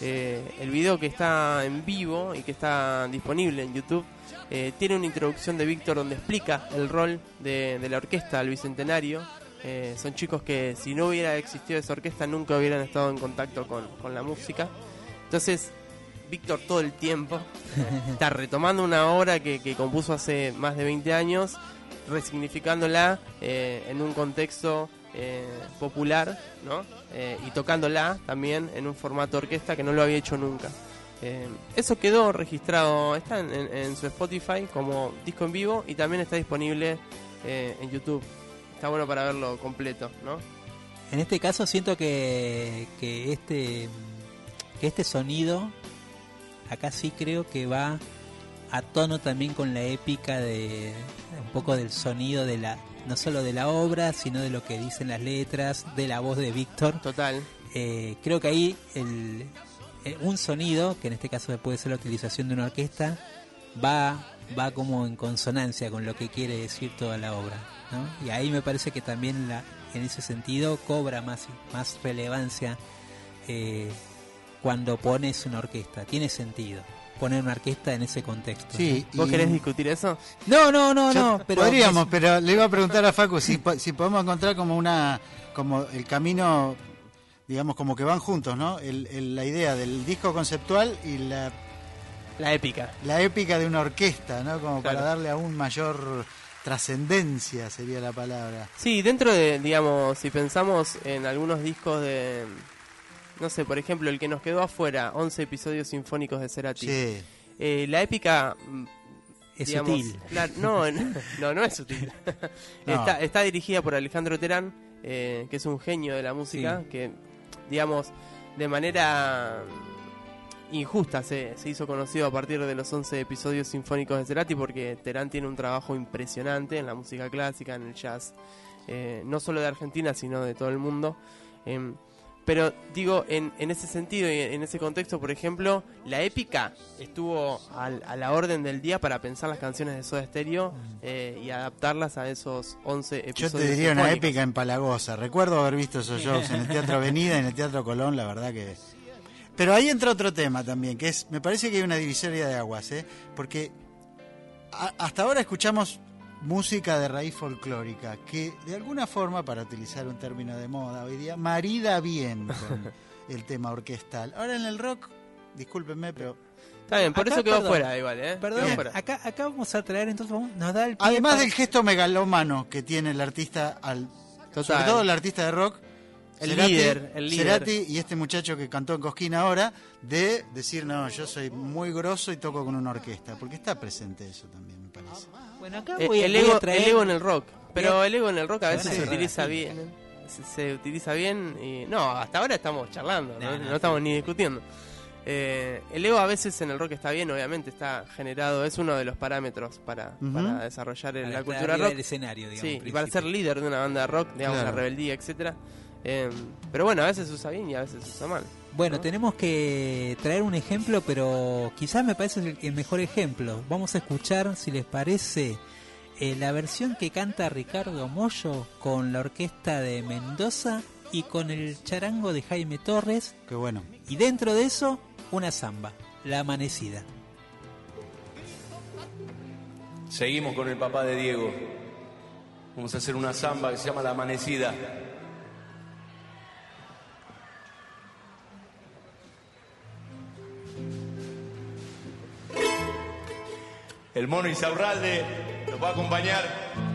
Eh, el video que está en vivo y que está disponible en YouTube eh, tiene una introducción de Víctor donde explica el rol de, de la orquesta del Bicentenario. Eh, son chicos que si no hubiera existido esa orquesta nunca hubieran estado en contacto con, con la música. Entonces, Víctor todo el tiempo está retomando una obra que, que compuso hace más de 20 años, resignificándola eh, en un contexto eh, popular, ¿no? Eh, y tocándola también en un formato orquesta que no lo había hecho nunca. Eh, eso quedó registrado, está en, en- su Spotify como disco en vivo y también está disponible en YouTube. Está bueno para verlo completo, ¿no? En este caso siento que, que este que este sonido acá sí creo que va a tono también con la épica de un poco del sonido de la no solo de la obra sino de lo que dicen las letras de la voz de Víctor Total. Eh, creo que ahí el, eh, un sonido que en este caso puede ser la utilización de una orquesta va va como en consonancia con lo que quiere decir toda la obra ¿no? y ahí me parece que también la, en ese sentido cobra más más relevancia eh, cuando pones una orquesta tiene sentido poner una orquesta en ese contexto Sí, ¿Vos y- querés discutir eso? no no no Yo- no pero podríamos, pero le iba a preguntar a Facu si, si podemos encontrar como una como el camino digamos como que van juntos, ¿no? El, el- la idea del disco conceptual y la, La épica. la épica de una orquesta, ¿no? Como para darle aún mayor trascendencia sería la palabra. Sí, dentro de, digamos, si pensamos en algunos discos de, no sé, por ejemplo, el que nos quedó afuera, 11 episodios sinfónicos de Cerati. Sí. Eh, la épica... mm, es digamos, sutil la- no, no, no es sutil. No. Está, está dirigida por Alejandro Terán, eh, que es un genio de la música, Sí. que, digamos, de manera injusta se, se hizo conocido a partir de los 11 episodios sinfónicos de Cerati, porque Terán tiene un trabajo impresionante en la música clásica, en el jazz, eh, no solo de Argentina, sino de todo el mundo. Em, pero digo, en, en ese sentido y en ese contexto, por ejemplo, la épica estuvo al- a la orden del día para pensar las canciones de Soda Stereo eh, y adaptarlas a esos 11 Yo episodios. te diría una épica empalagosa. Recuerdo haber visto esos shows en el Teatro Avenida y en el Teatro Colón, la verdad que... Pero ahí entra otro tema también, que es, me parece que hay una divisoria de aguas, ¿eh? Porque a- hasta ahora escuchamos música de raíz folclórica, que de alguna forma, para utilizar un término de moda hoy día, marida bien con el tema orquestal. Ahora en el rock, discúlpenme, pero Está bien, por Acá, eso quedó perdón. fuera igual, ¿eh? Perdón, fuera. acá, acá vamos a traer entonces, vamos- nos da el pie Además para- del gesto megalómano que tiene el artista, al, Total. sobre todo el artista de rock, El líder, el líder. Cerati y este muchacho que cantó en Cosquín ahora, de decir, no, yo soy muy grosso y toco con una orquesta, porque está presente eso también, me parece. Bueno, acá Eh, voy, el, voy a ego, traer... el ego en el rock. Pero el ego en el rock a veces se utiliza bien. Se, se utiliza bien y... No, hasta ahora estamos charlando, no, No, no, No estamos ni discutiendo. Eh, el ego a veces en el rock está bien, obviamente está generado, es uno de los parámetros para, desarrollar para la cultura rock. del escenario, digamos, Sí, y para ser líder de una banda de rock, digamos, Claro. la rebeldía, etcétera. Eh, pero bueno, a veces se usa bien y a veces se usa mal. Bueno, ¿no? tenemos que traer un ejemplo, pero quizás me parece el, el mejor ejemplo. Vamos a escuchar, si les parece, eh, la versión que canta Ricardo Mollo con la orquesta de Mendoza y con el charango de Jaime Torres. Qué bueno. Y dentro de eso, una samba, La Amanecida. Seguimos con el papá de Diego. Vamos a hacer una samba que se llama La Amanecida. El mono Isaurralde nos va a acompañar.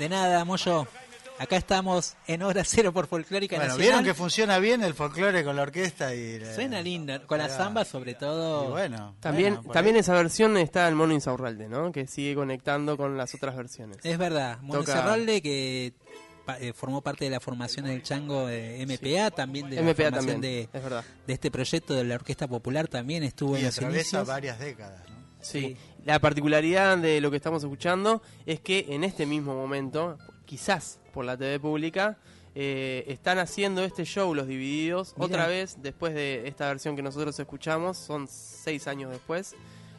De nada, Moyo. Acá estamos en Hora Cero por Folclórica Bueno, Nacional. vieron que funciona bien el folclore con la orquesta y la- Suena lindo, con la samba sobre todo. Y bueno, También, bueno, también ahí. esa versión está el mono Insaurralde, ¿no? Que sigue conectando con las otras versiones. Es verdad, Mono Toca- Cerralde que eh, formó parte de la formación del Chango de MPA, también de la MPA formación también, de, es verdad. de este proyecto de la Orquesta Popular también estuvo y en los inicios. varias décadas. ¿no? Sí. La particularidad de lo que estamos escuchando es que en este mismo momento, quizás por la TV pública, eh, están haciendo este show, Los Divididos, Mirá. otra vez, después de esta versión que nosotros escuchamos, son seis años después,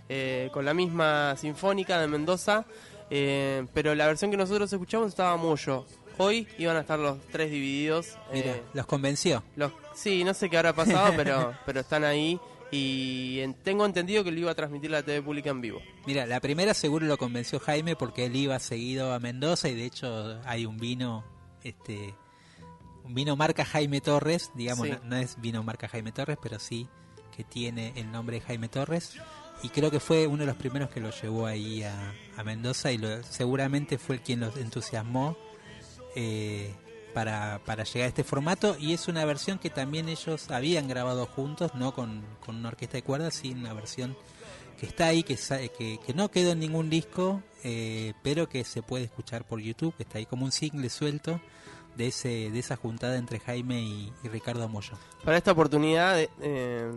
eh, con la misma sinfónica de Mendoza, eh, pero la versión que nosotros escuchamos estaba Moyo. Hoy iban a estar los tres divididos. Mira, eh, los convenció. los, sí, no sé qué habrá pasado, pero, pero están ahí. Y en- tengo entendido que lo iba a transmitir la TV pública en vivo. Mira, la primera seguro lo convenció Jaime porque él iba seguido a Mendoza y de hecho hay un vino, este, vino marca Jaime Torres, digamos, Sí. no, no es vino marca Jaime Torres, pero sí que tiene el nombre de Jaime Torres. Y creo que fue uno de los primeros que lo llevó ahí a, a Mendoza y lo- seguramente fue el quien los entusiasmó eh, para, para llegar a este formato. Y es una versión que también ellos habían grabado juntos, no con, con una orquesta de cuerdas, sino una versión que está ahí, que, que, que no quedó en ningún disco, eh, pero que se puede escuchar por YouTube, que está ahí como un single suelto de ese de esa juntada entre Jaime y, Ricardo Moyo. Para esta oportunidad, eh, eh,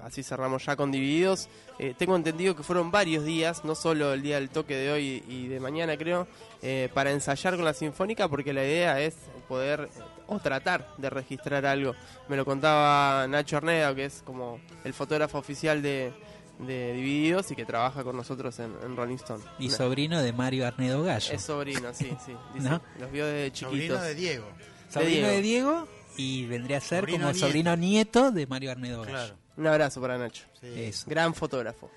así cerramos ya con Divididos, eh, tengo entendido que fueron varios días, no solo el día del toque de hoy y de mañana creo, para ensayar con la Sinfónica, porque la idea es poder eh, o tratar de registrar algo. Me lo contaba Nacho Arneda, que es como el fotógrafo oficial de, de Divididos y que trabaja con nosotros en, en Rolling Stone. Y sobrino de Mario Arnedo Gallo. es sobrino, sí, sí. dice, ¿No? Los vio desde chiquitos. Sobrino de Diego. sobrino de de Diego y vendría a ser Sobrino como nieto. sobrino nieto de Mario Arnedo Gallo. Claro. Un abrazo para Nacho. Sí. Eso. Gran fotógrafo.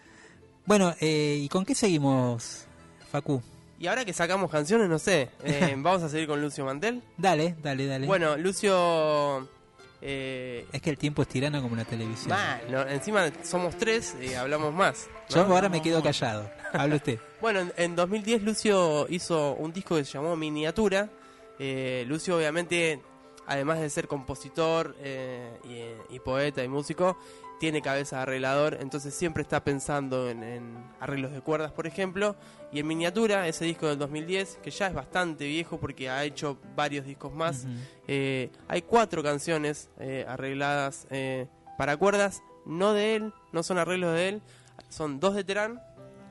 Bueno, eh, ¿y con qué seguimos, Facu? Y ahora que sacamos canciones, no sé, eh, vamos a seguir con Lucio Mantel. Dale, dale, dale. Bueno, Lucio... Eh, Es que el tiempo es tirano como la televisión. no, encima somos tres y hablamos más. ¿no? Yo ahora me quedo callado. Hable usted. Bueno, en, en 2010 Lucio hizo un disco que se llamó Miniatura. Eh, Lucio obviamente, además de ser compositor eh, y, y poeta y músico, tiene cabeza de arreglador, entonces siempre está pensando en, en arreglos de cuerdas, por ejemplo. Y en Miniatura, ese disco del 2010, que ya es bastante viejo porque ha hecho varios discos más, eh, hay cuatro canciones eh, arregladas eh, para cuerdas, no de él, no son arreglos de él, son dos de Terán,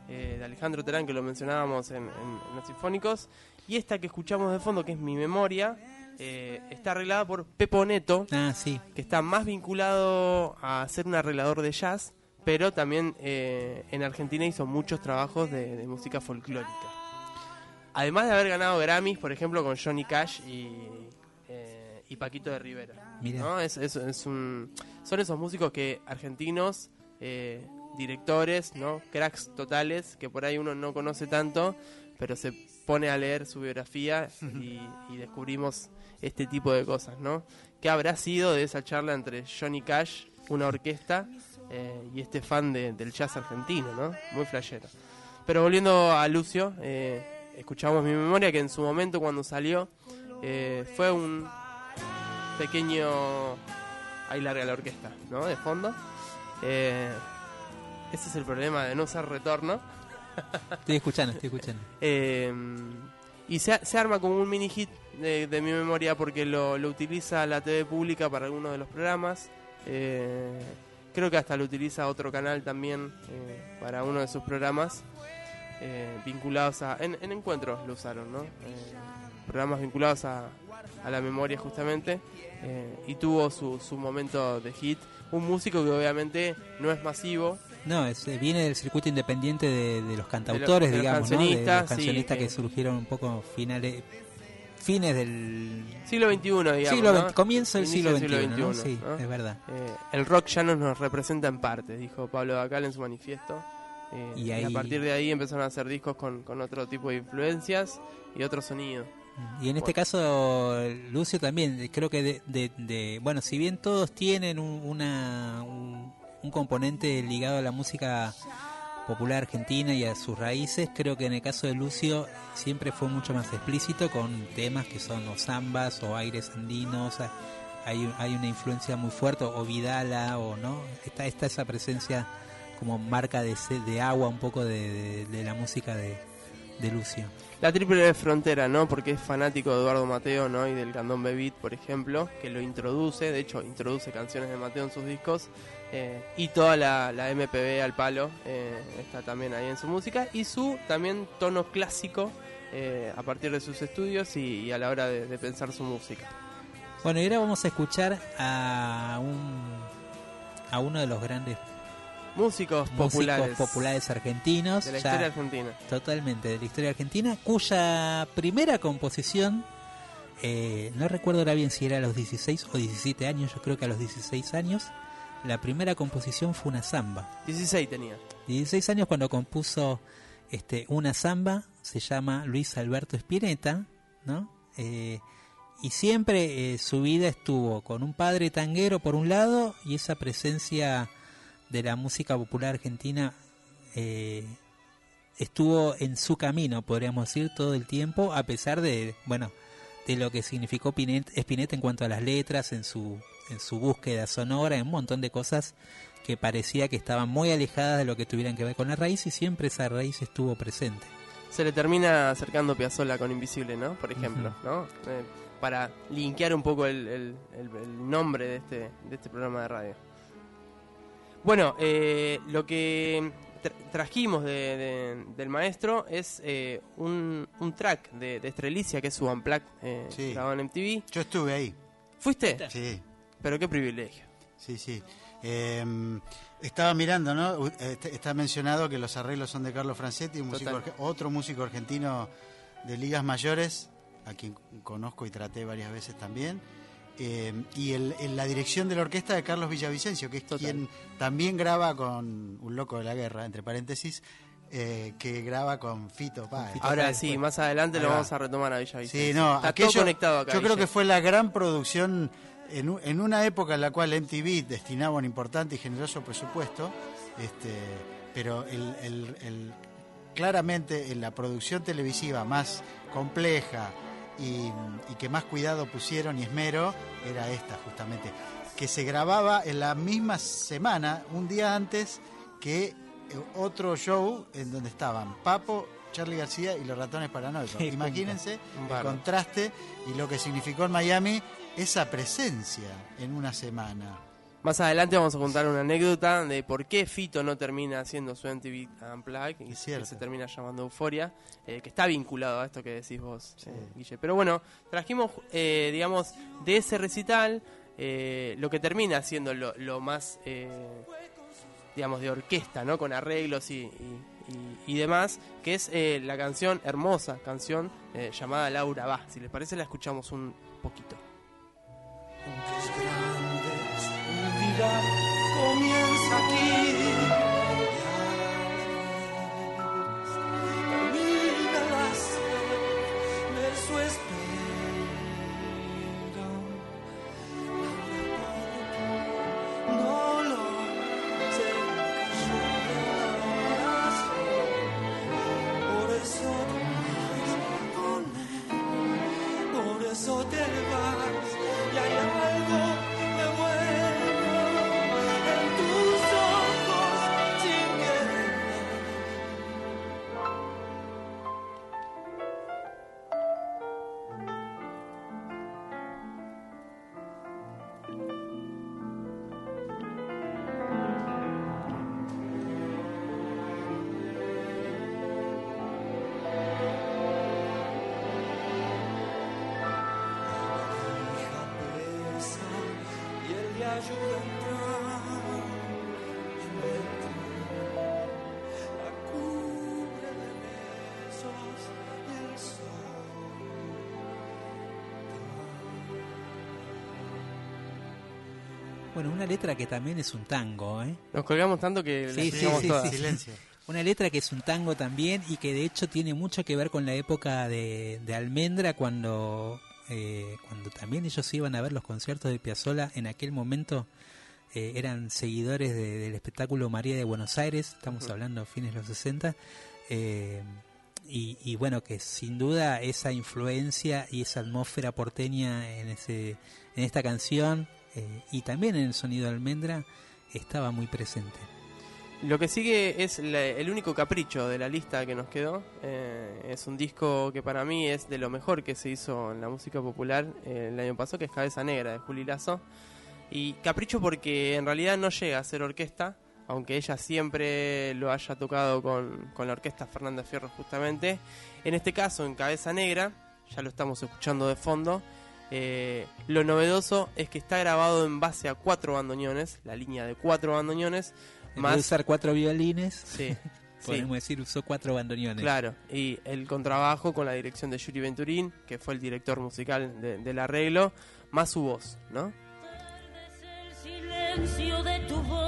eh, de Alejandro Terán, que lo mencionábamos en, en- en los sinfónicos, y esta que escuchamos de fondo, que es Mi Memoria, eh, está arreglada por Pepo Neto, Ah, sí. que está más vinculado a ser un arreglador de jazz, pero también eh, en Argentina hizo muchos trabajos de, de música folclórica. Además de haber ganado Grammys, por ejemplo, con Johnny Cash y, eh, y Paquito de Rivera. Mira. ¿no? Es, es- es un, son esos músicos que argentinos, eh, directores, ¿no? cracks totales, que por ahí uno no conoce tanto, pero se pone a leer su biografía y, y descubrimos este tipo de cosas, ¿no? ¿Qué habrá sido de esa charla entre Johnny Cash, una orquesta, eh, y este fan de- del jazz argentino, ¿no? Muy flashero. Pero volviendo a Lucio, eh, escuchamos mi memoria que en su momento cuando salió eh, fue un pequeño... Ahí larga la orquesta, ¿no? De fondo. Eh, ese es el problema de no usar retorno. Estoy escuchando, estoy escuchando. Eh, y se, se arma como un mini hit de, de mi memoria porque lo, lo utiliza la TV pública para algunos de los programas. Eh, creo que hasta lo utiliza otro canal también eh, para uno de sus programas. eh, vinculados a. En, en encuentros lo usaron, ¿no? Eh, programas vinculados a, a la memoria justamente. y tuvo su, su momento de hit. Un músico que obviamente no es masivo, No, es, viene del circuito independiente de, de los cantautores, de los digamos, ¿no? De cancionistas, los cancionistas sí, que eh. surgieron un poco finales, fines del siglo XXI, digamos. siglo ¿no? Siglo XXI, ¿no? Sí, ¿no? es verdad. Eh, el rock ya no nos representa en parte, dijo Pablo Dacal en su manifiesto. Eh, Y a partir de ahí empezaron a hacer discos con, con otro tipo de influencias y otro sonido. Y en este caso, Lucio también, creo que de, de- de- bueno, si bien todos tienen un, una, un, un componente ligado a la música popular argentina y a sus raíces, creo que en el caso de Lucio siempre fue mucho más explícito con temas que son o zambas o aires andinos, hay, hay una influencia muy fuerte, o Vidala, o no, está, está esa presencia como marca de, de agua un poco de, la música de, Lucio. La triple frontera, ¿no? Porque es fanático de Eduardo Mateo, ¿no? Y del Candombe Beat, por ejemplo, que lo introduce, de hecho, introduce canciones de Mateo en sus discos. Eh, y toda la, la MPB al palo eh, está también ahí en su música. Y su también tono clásico eh, a partir de sus estudios y, y a la hora de, de pensar su música. Bueno, y ahora vamos a escuchar a un a uno de los grandes Músicos músicos populares, populares argentinos, de la ya historia argentina. totalmente de la historia argentina, cuya primera composición, no recuerdo ahora bien si era a los 16 o 17 años, yo creo que a los 16 años, la primera composición fue una samba. 16 tenía. 16 años cuando compuso este una samba, se llama Luis Alberto Spinetta, ¿no? Eh, y siempre eh, su vida estuvo con un padre tanguero por un lado y esa presencia de la música popular argentina eh, estuvo en su camino, podríamos decir, todo el tiempo, a pesar de, bueno, de lo que significó Pinet- Spinetta en cuanto a las letras, en su, en su búsqueda sonora, en un montón de cosas que parecía que estaban muy alejadas de lo que tuvieran que ver con la raíz y siempre esa raíz estuvo presente. Se le termina acercando Piazzolla con Invisible, ¿no? Por ejemplo, ¿no? Eh, para linkear un poco el, el- el- el nombre de este, de este programa de radio. Bueno, eh, lo que tra- trajimos de- de- del maestro es eh, un, un track de, de Estrelicia, que es su Unplugged eh, Sí. grabado en MTV. Yo estuve ahí. ¿Fuiste? Sí, Pero qué privilegio. sí, sí. Eh, estaba mirando, ¿no? U- eh, est- Está mencionado que los arreglos son de Carlos Francetti, un músico otro músico argentino de ligas mayores, a quien conozco y traté varias veces también. Eh, y el, en la dirección de la orquesta de Carlos Villavicencio, que es Total. quien también graba con Un Loco de la Guerra, entre paréntesis, eh, que graba con Fito Páez. Ahora sí, más adelante lo va. vamos a retomar a Villavicencio. Sí, no, Está aquello, todo conectado acá. Yo creo que fue la gran producción en, una época en la cual MTV destinaba un importante y generoso presupuesto, este, pero el, el- el- claramente en la producción televisiva más compleja y, y que más cuidado pusieron y esmero era esta justamente, que se grababa en la misma semana, un día antes que eh, otro show en donde estaban Papo, Charlie García y los ratones paranoicos. Imagínense el contraste y lo que significó en Miami esa presencia en una semana. Más adelante vamos a contar una anécdota de por qué Fito no termina haciendo su MTV Unplugged y que se termina llamando Euforia, eh, que está vinculado a esto que decís vos, Sí. eh, Guille. Pero bueno, trajimos, eh, digamos, de ese recital eh, lo que termina siendo lo, lo más, eh, digamos, de orquesta, ¿no? Con arreglos y, y- y- y demás, que es eh, la canción, hermosa canción, eh, llamada Laura Va. Si les parece, la escuchamos un poquito. Aunque es grande, su vida comienza aquí. Una letra que también es un tango, ¿eh? Nos colgamos tanto que la Sí, sí. Silencio. Una letra que es un tango también y que de hecho tiene mucho que ver con la época de, de Almendra cuando, eh, cuando también ellos iban a ver los conciertos de Piazzolla. En aquel momento eh, eran seguidores de- del espectáculo María de Buenos Aires, estamos hablando fines de los 60. eh, y, y bueno, que sin duda esa influencia y esa atmósfera porteña en, ese, en esta canción eh, y también en el sonido de Almendra estaba muy presente. Lo que sigue es el único capricho de la lista que nos quedó. Eh, es un disco que para mí es de lo mejor que se hizo en la música popular eh, el año pasado, que es Cabeza Negra de Juli Lazo. Y capricho porque en realidad no llega a ser orquesta, aunque ella siempre lo haya tocado con, con la orquesta Fernanda Fierro justamente. En este caso, en Cabeza Negra, ya lo estamos escuchando de fondo. Eh, lo novedoso es que está grabado en base a cuatro bandoneones, la línea de cuatro bandoneones, En vez de usar cuatro violines, Sí, sí, podemos decir usó cuatro bandoneones. claro. Y el contrabajo con la dirección de Yuri Venturín, que fue el director musical de- del arreglo, más su voz, ¿no? el silencio de tu voz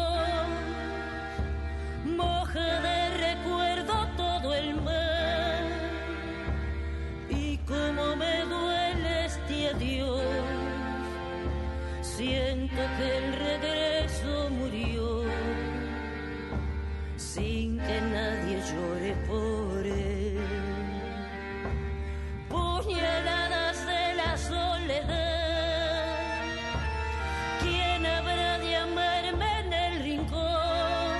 que el regreso murió sin que nadie llore por él. Puñaladas de la soledad, ¿quién habrá de amarme en el rincón?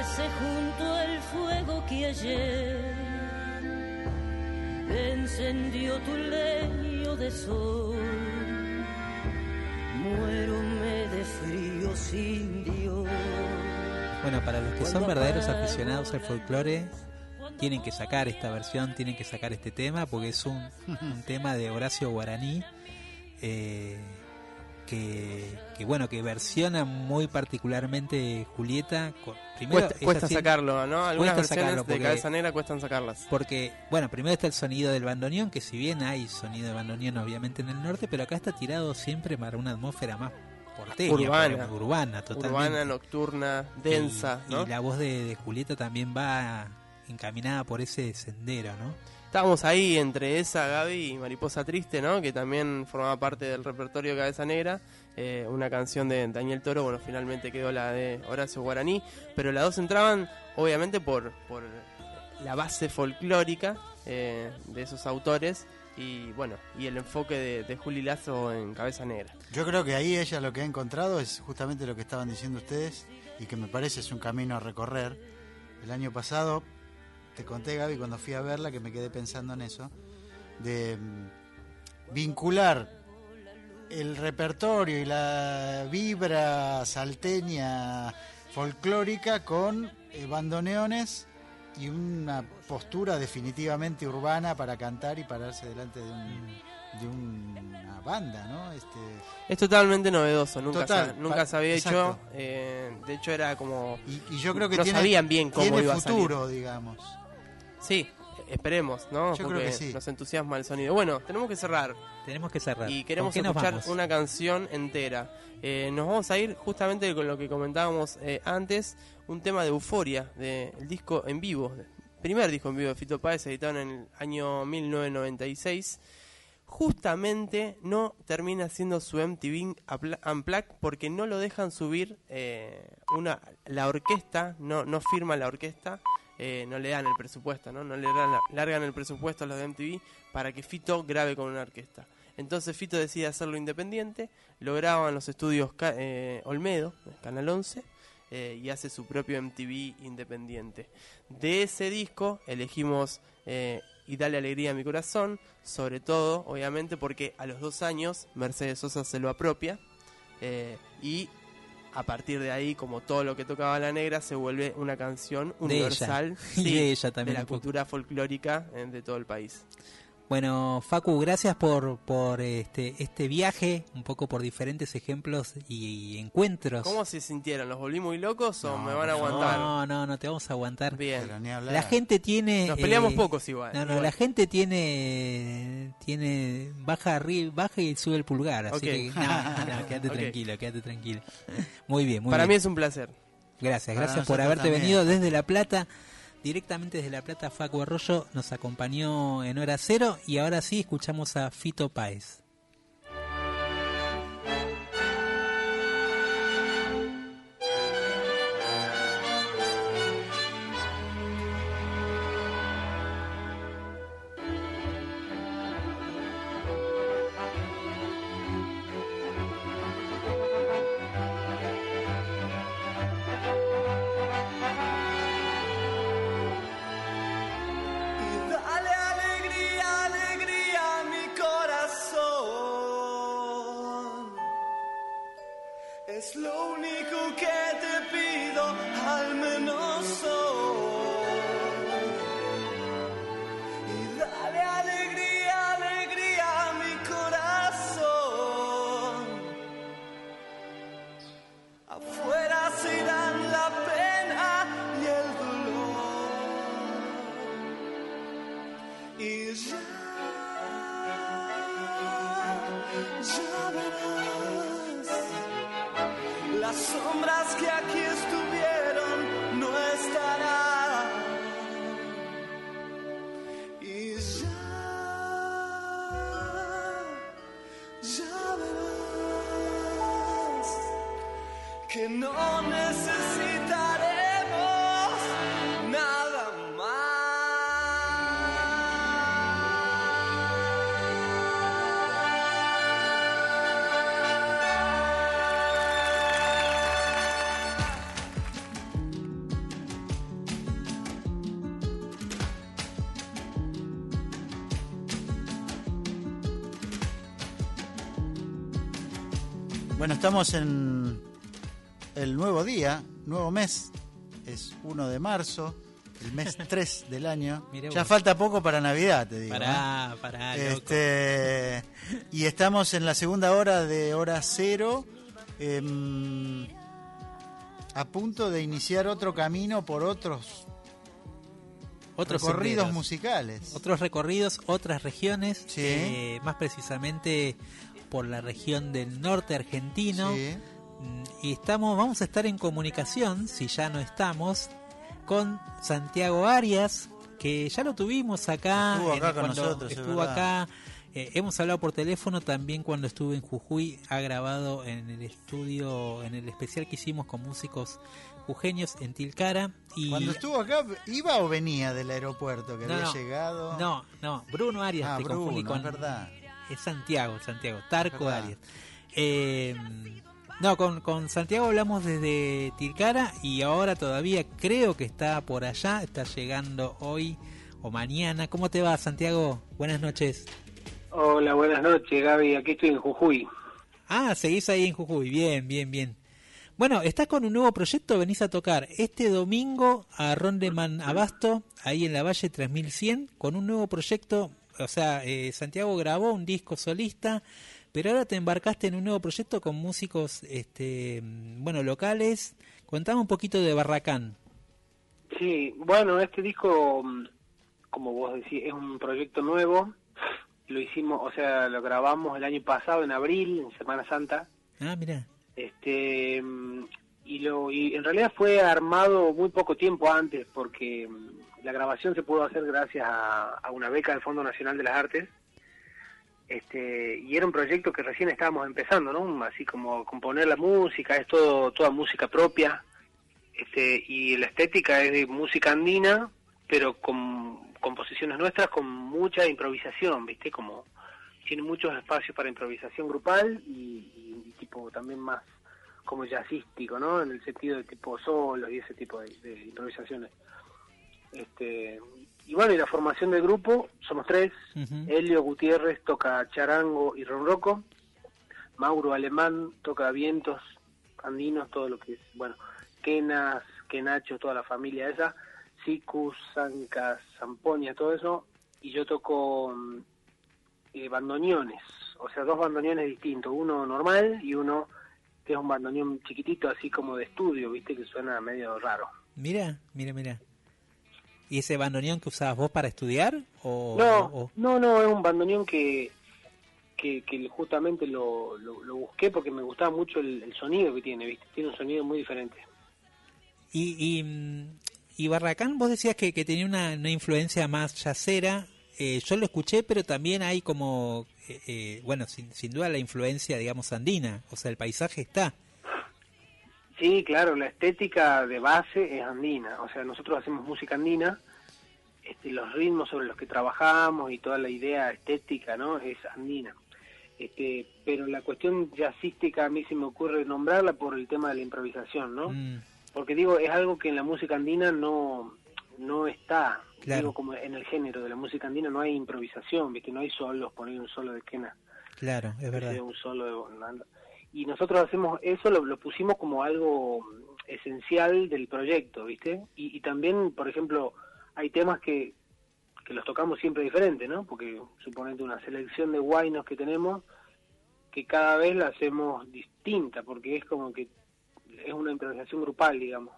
Ese junto al fuego que ayer encendió tu leño de sol. Muérome de frío sin Dios. Bueno, para los que son verdaderos aficionados al folclore, tienen que sacar esta versión, tienen que sacar este tema, porque es un, un tema de Horacio Guaraní, eh, que, que, bueno, que versiona muy particularmente Julieta. primero, Cuesta, cuesta sacarlo, ¿no? Algunas cuesta versiones de Cabeza Negra cuestan sacarlas. Porque, bueno, primero está el sonido del bandoneón, que si bien hay sonido de bandoneón obviamente en el norte, pero acá está tirado siempre para una atmósfera más porteña, Urbana. urbana, totalmente. Urbana, nocturna, densa, y, ¿no? y la voz de, de Julieta también va encaminada por ese sendero, ¿no? Estábamos ahí entre esa, Gaby y Mariposa Triste, ¿no? Que también formaba parte del repertorio de Cabeza Negra. eh, una canción de Daniel Toro, bueno, finalmente quedó la de Horacio Guaraní. Pero las dos entraban, obviamente, por, por la base folclórica eh, de esos autores. Y bueno, y el enfoque de, de Juli Lazo en Cabeza Negra. Yo creo que ahí ella lo que ha encontrado es justamente lo que estaban diciendo ustedes y que me parece es un camino a recorrer. El año pasado, te conté Gaby cuando fui a verla que me quedé pensando en eso, de mm, vincular el repertorio y la vibra salteña folclórica con eh, bandoneones y una postura definitivamente urbana para cantar y pararse delante de, un, de una banda, ¿no? Este, Es totalmente novedoso, nunca, Total, se, nunca se había exacto. hecho. eh, de hecho, era como. y, y yo creo que no tiene, sabían bien cómo tiene iba a salir. futuro, digamos. Sí, esperemos, ¿no? Yo creo que sí. nos entusiasma el sonido. Bueno, tenemos que cerrar Tenemos que cerrar. y queremos ¿Con qué nos escuchar vamos? una canción entera. Eh, nos vamos a ir justamente con lo que comentábamos eh, antes, un tema de Euforia, del disco en vivo, primer disco en vivo de Fito Páez, editado en el año 1996. Justamente no termina siendo su MTV Unplugged porque no lo dejan subir eh, una la orquesta, no, no firma la orquesta, eh, no le dan el presupuesto, ¿no? No le dan- largan el presupuesto a los de MTV para que Fito grabe con una orquesta. Entonces Fito decide hacerlo independiente, lo graba en los estudios eh, Olmedo, Canal 11, eh, y hace su propio MTV independiente. De ese disco elegimos eh, Y Dale Alegría a mi corazón, sobre todo, obviamente, porque a los dos años Mercedes Sosa se lo apropia y a partir de ahí, como todo lo que tocaba la negra, se vuelve una canción De ella. universal sí, de ella también de la cultura folclórica eh, de todo el país. Bueno, Facu, gracias por, por este, este viaje, un poco por diferentes ejemplos y, encuentros. ¿Cómo se sintieron? ¿Los volví muy locos o No, me van a aguantar? No, no, no te vamos a aguantar. Bien. Pero ni hablar. La gente tiene... Nos peleamos eh, pocos igual. No, no, igual. la gente tiene tiene baja arriba, baja y sube el pulgar, así que no, no, quédate tranquilo, quédate tranquilo. Muy bien, muy Para mí bien. es un placer. Gracias, gracias por haberte también. venido desde La Plata. Directamente desde La Plata, Facu Arroyo nos acompañó en hora cero y ahora sí escuchamos a Fito Páez. Estamos en el nuevo día, nuevo mes. Es 1 de marzo, el mes 3 del año. Mirá ya vos. falta poco para Navidad, te digo. Pará, ¿eh? pará, loco. Este, y estamos en la segunda hora de hora cero. em, a punto de iniciar otro camino por otros Otros recorridos senderos. musicales. Otros recorridos, otras regiones, Sí. eh, más precisamente por la región del norte argentino. Sí. Y estamos, vamos a estar en comunicación, si ya no estamos, con Santiago Arias, que ya lo tuvimos acá. Estuvo acá con cuando nosotros, es Estuvo acá. eh, hemos hablado por teléfono también cuando estuve en Jujuy. Ha grabado en el estudio, en el especial que hicimos con músicos jujeños en Tilcara. Y Cuando estuvo acá, ¿iba o venía del aeropuerto que No, había no. llegado? No, no, Bruno Arias, Ah, te confundí Bruno, con es verdad. Es Santiago, Santiago, Tarco Verdad. Arias. Eh, no, con, con Santiago hablamos desde Tilcara y ahora todavía creo que está por allá, está llegando hoy o mañana. ¿Cómo te va, Santiago? Buenas noches. Hola, buenas noches, Gaby. Aquí estoy en Jujuy. Ah, seguís ahí en Jujuy, bien, bien, bien. Bueno, estás con un nuevo proyecto, venís a tocar este domingo a Rondeman Abasto, ahí en la Valle 3100, con un nuevo proyecto, o sea, eh, Santiago grabó un disco solista, pero ahora te embarcaste en un nuevo proyecto con músicos, este, bueno, locales. Contame un poquito de Barracán. Sí, bueno, este disco, mm, como vos decís, es un proyecto nuevo. Lo hicimos, o sea, lo grabamos el año pasado, en abril, en Semana Santa. Ah, mira. Este, mm, y, lo, y en realidad fue armado muy poco tiempo antes, porque mm, la grabación se pudo hacer gracias a, una beca del Fondo Nacional de las Artes. Este, y era un proyecto que recién estábamos empezando, ¿no? Así como componer la música, es todo, toda música propia. Este, y la estética es de música andina, pero con composiciones nuestras con mucha improvisación, ¿viste? Como tiene muchos espacios para improvisación grupal y, tipo también más como jazzístico, ¿no? En el sentido de tipo solos y ese tipo de improvisaciones. Este, y bueno, y la formación del grupo, somos tres. Ujú. Helio Gutiérrez toca charango y ronroco. Mauro Alemán toca vientos andinos, todo lo que es, bueno, quenas, quenacho, toda la familia esa. Sicus, zancas, zampoña, todo eso. Y yo toco mm, eh, bandoneones, o sea, dos bandoneones distintos, uno normal y uno que es un bandoneón chiquitito, así como de estudio, viste, que suena medio raro. Mira, mira, mira. ¿Y ese bandoneón que usabas vos para estudiar? O, No, o- no, no, es un bandoneón que, que, que justamente lo, lo, lo busqué porque me gustaba mucho el, el sonido que tiene, ¿viste? Tiene un sonido muy diferente. Y, y, mm, y Barracán, vos decías que, que tenía una, una influencia más yacera. Eh, yo lo escuché, pero también hay como, eh, eh, bueno, sin, sin duda la influencia, digamos, andina. O sea, el paisaje está. Sí, claro, la estética de base es andina, o sea, nosotros hacemos música andina, este, los ritmos sobre los que trabajamos y toda la idea estética, ¿no? Es andina. Este, pero la cuestión jazzística a mí se me ocurre nombrarla por el tema de la improvisación, ¿no? Mm, Porque digo, es algo que en la música andina no, no está. Claro. Digo, como en el género de la música andina no hay improvisación, ¿viste? No hay solos, poner un solo de quena, claro, es verdad. un solo de. Y nosotros hacemos eso, lo, pusimos como algo esencial del proyecto, ¿viste? Y, y también, por ejemplo, hay temas que, que los tocamos siempre diferente, ¿no? Porque suponete una selección de guainos que tenemos, que cada vez la hacemos distinta, porque es como que es una improvisación grupal, digamos.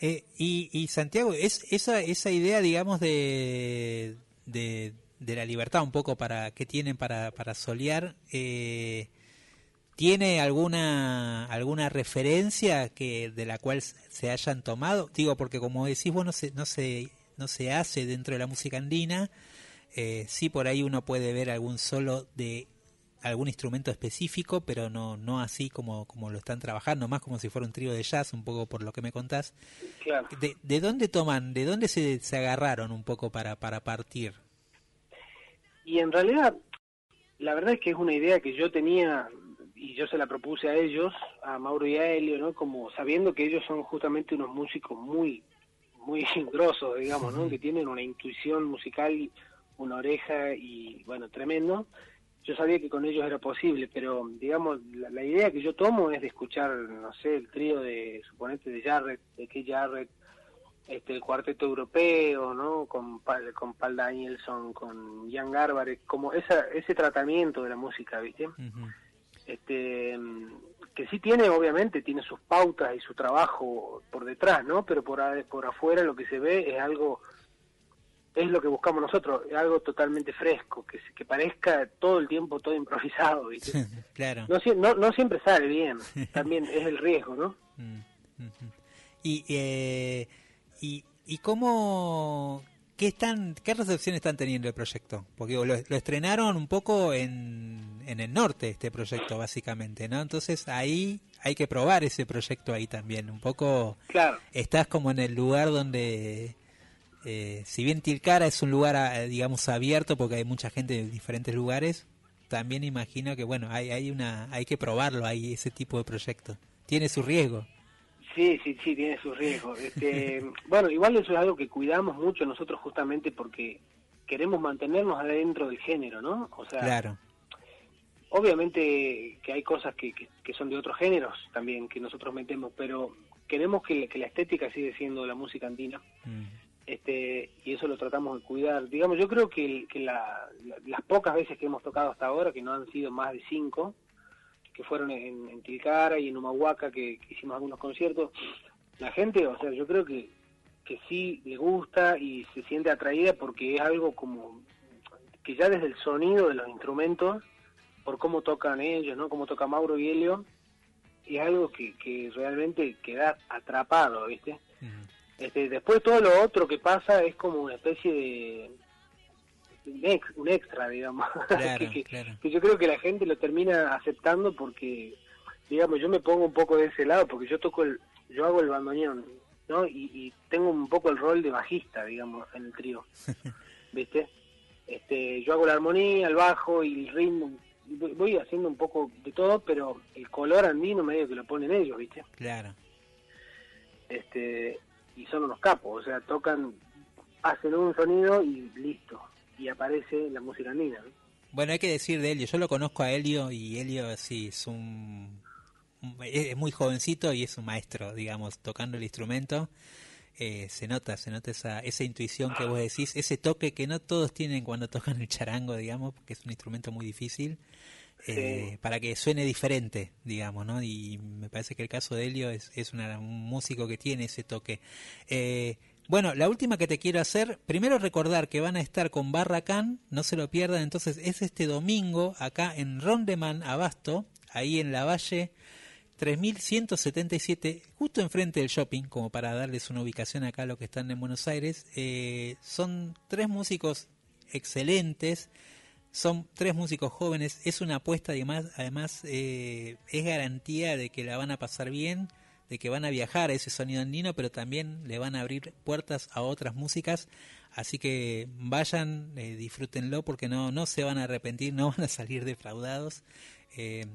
Eh, y, y Santiago, es esa, esa idea, digamos, de, de, de la libertad un poco para que tienen para, para solear, eh, ¿tiene alguna alguna referencia que de la cual se hayan tomado? Digo, porque como decís vos, no se, no se, no se hace dentro de la música andina, eh, sí por ahí uno puede ver algún solo de algún instrumento específico, pero no no así como como lo están trabajando, más como si fuera un trío de jazz, un poco por lo que me contás. Claro. ¿De, de dónde toman, de dónde se, se agarraron un poco para para partir? Y en realidad, la verdad es que es una idea que yo tenía y yo se la propuse a ellos, a Mauro y a Helio, ¿no? Como sabiendo que ellos son justamente unos músicos muy, muy grosos, digamos, ¿no? Que tienen una intuición musical, una oreja y, bueno, tremendo. Yo sabía que con ellos era posible, pero, digamos, la, la idea que yo tomo es de escuchar, no sé, el trío de, suponete, de Jarrett, de Keith Jarrett, este, el cuarteto europeo, ¿no? Con con Paul Danielson, con Jan Garbarek, como esa, ese tratamiento de la música, ¿viste? Este que sí tiene obviamente tiene sus pautas y su trabajo por detrás no pero por a- por afuera lo que se ve es algo es lo que buscamos nosotros algo totalmente fresco que parezca todo el tiempo todo improvisado ¿viste? claro. no, no no siempre sale bien también es el riesgo no Y, eh, y, y cómo, qué, están, qué recepción están teniendo el proyecto? Porque lo, lo estrenaron un poco en, en el norte, este proyecto, básicamente, ¿no? Entonces ahí hay que probar ese proyecto ahí también. Un poco, Claro. estás como en el lugar donde, eh, si bien Tilcara es un lugar, ah, digamos, abierto, porque hay mucha gente de diferentes lugares, también imagino que, bueno, hay, hay, una, hay que probarlo, hay ese tipo de proyecto. Tiene su riesgo. Sí, sí, sí, tiene sus riesgos. Este, bueno, igual eso es algo que cuidamos mucho nosotros justamente porque queremos mantenernos adentro del género, ¿no? O sea, Claro. obviamente que hay cosas que, que, que son de otros géneros también que nosotros metemos, pero queremos que, que la estética sigue siendo la música andina. Este, y eso lo tratamos de cuidar. Digamos, yo creo que, que la- la- las pocas veces que hemos tocado hasta ahora, que no han sido más de cinco, que fueron en, en Tilcara y en Humahuaca, que, que hicimos algunos conciertos, la gente, o sea, yo creo que, que sí le gusta y se siente atraída porque es algo como que ya desde el sonido de los instrumentos, por cómo tocan ellos, ¿no? Cómo toca Mauro y Helio, es algo que, que realmente queda atrapado, ¿viste? Este, después todo lo otro que pasa es como una especie de un, ex- un extra, digamos, Claro, que, que- claro. que yo creo que la gente lo termina aceptando porque, digamos, yo me pongo un poco de ese lado porque yo toco el, yo hago el bandoneón, ¿no? Y, y tengo un poco el rol de bajista, digamos, en el trío, ¿viste? Este, yo hago la armonía, el bajo y el ritmo, voy haciendo un poco de todo, pero el color andino medio que lo ponen ellos, ¿viste? Claro. este y son unos capos, o sea, tocan, hacen un sonido y listo, y aparece la música andina. ¿no? Bueno, hay que decir de Helio, yo lo conozco a Helio y Helio sí es un un- es muy jovencito y es un maestro, digamos, tocando el instrumento. Eh, se nota, se nota esa, esa intuición que vos decís, ese toque que no todos tienen cuando tocan el charango, digamos, porque es un instrumento muy difícil, eh, para que suene diferente, digamos, ¿no? Y me parece que el caso de Helio es, es una- un músico que tiene ese toque. Eh, bueno, la última que te quiero hacer, primero recordar que van a estar con Barracán, no se lo pierdan, entonces es este domingo acá en Rondeman, Abasto, ahí en la Valle 3177, justo enfrente del shopping, como para darles una ubicación acá a los que están en Buenos Aires. Eh, son tres músicos excelentes, son tres músicos jóvenes, es una apuesta además, además eh, es garantía de que la van a pasar bien, de que van a viajar a ese sonido andino, pero también le van a abrir puertas a otras músicas. Así que vayan, eh, disfrútenlo porque no, no se van a arrepentir, no van a salir defraudados. Eh,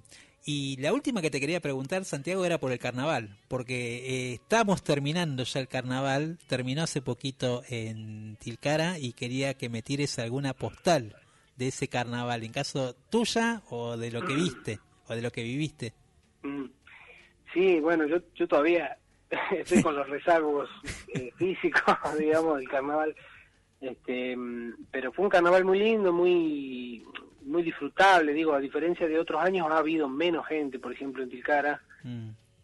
y la última que te quería preguntar, Santiago, era por el carnaval, porque eh, estamos terminando ya el carnaval, terminó hace poquito en Tilcara y quería que me tires alguna postal de ese carnaval, en caso tuya o de lo que viste o de lo que viviste. Mm. Sí, bueno, yo, yo todavía estoy con los rezagos eh, físicos, digamos, del carnaval. Este, mm, pero fue un carnaval muy lindo, muy muy disfrutable, digo, a diferencia de otros años ha habido menos gente, por ejemplo, en Tilcara,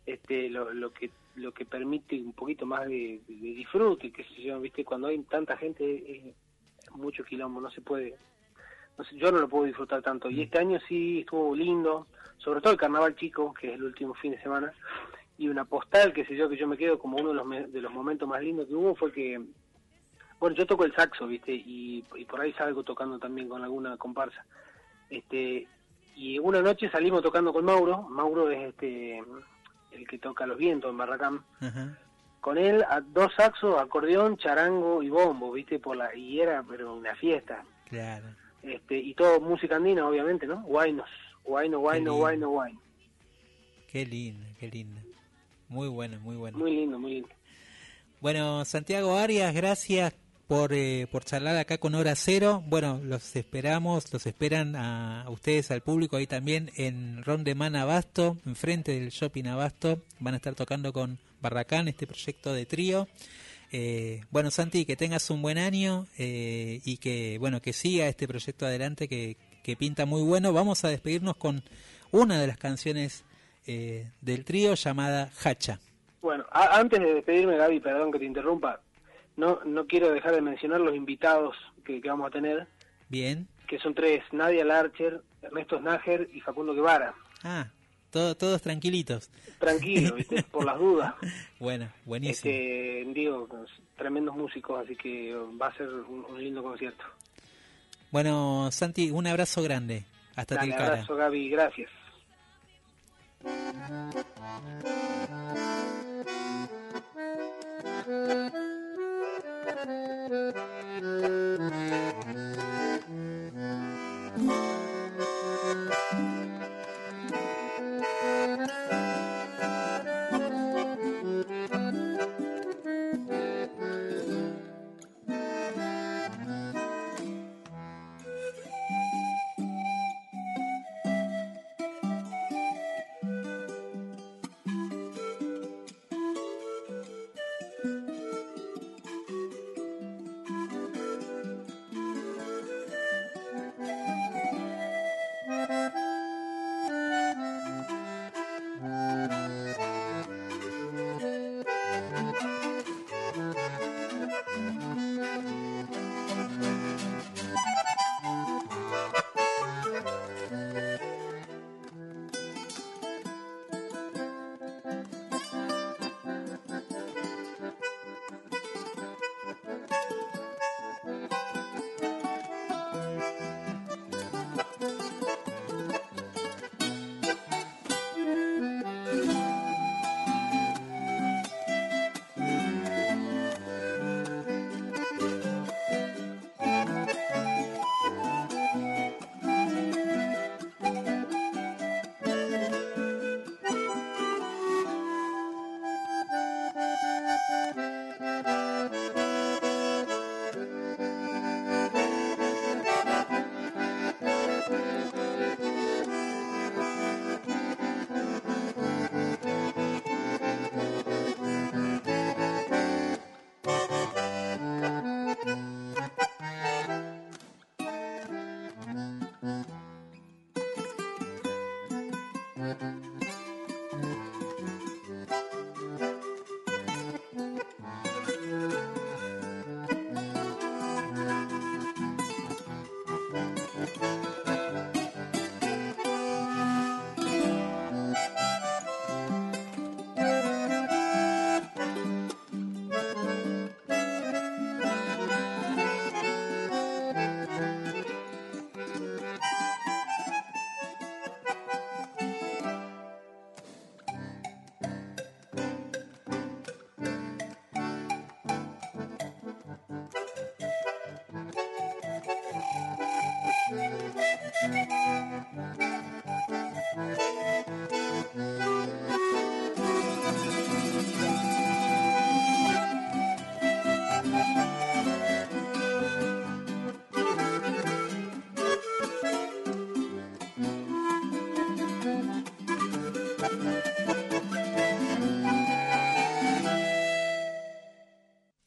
este, lo, lo que lo que permite un poquito más de, de disfrute, qué sé yo, viste, cuando hay tanta gente es mucho quilombo, no se puede, no sé, yo no lo puedo disfrutar tanto. Y este año sí estuvo lindo, sobre todo el carnaval chico, que es el último fin de semana, y una postal, qué sé yo, que yo me quedo como uno de los, me- de los momentos más lindos que hubo fue que, bueno, yo toco el saxo, viste, y, y por ahí salgo tocando también con alguna comparsa. Este, y una noche salimos tocando con Mauro. Mauro es este el que toca los vientos en Barracán. Con él, a dos saxos, acordeón, charango y bombo, ¿viste? Por la, y era pero una fiesta. Claro. Este, y todo música andina, obviamente, ¿no? Guaynos. Guayno, guayno, guayno, guayno. Qué linda, qué linda. Muy bueno, muy bueno. Muy lindo, muy lindo. Bueno, Santiago Arias, gracias por, eh, por charlar acá con Hora Cero. Bueno, los esperamos, los esperan a, a ustedes, al público, ahí también en Rondeman Abasto, enfrente del Shopping Abasto. Van a estar tocando con Barracán, este proyecto de trío. Eh, bueno, Santi, que tengas un buen año eh, y que, bueno, que siga este proyecto adelante que, que pinta muy bueno. Vamos a despedirnos con una de las canciones eh, del trío llamada Hacha. Bueno, a- antes de despedirme, Gaby, perdón que te interrumpa, no no quiero dejar de mencionar los invitados que, que vamos a tener, Bien. que son tres, Nadia Larcher, Ernesto Snager y Facundo Guevara. Ah, todo, todos tranquilitos. Tranquilo, ¿viste? por las dudas. Bueno, buenísimo. Este, digo, tremendos músicos, así que va a ser un, un lindo concierto. Bueno, Santi, un abrazo grande. Hasta Dale, Tilcara. abrazo, Gaby, gracias.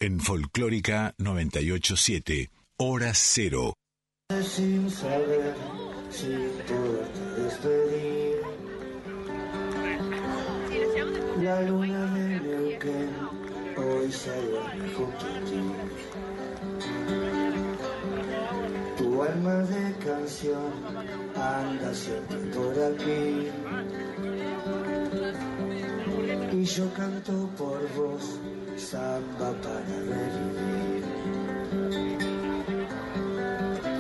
En Folclórica 987, Hora Cero. Sin saber si poderte despedir. La luna de Neuquén hoy duerme junto a ti. Tu alma de canción anda siempre por aquí. Y yo canto por vos, samba para revivir.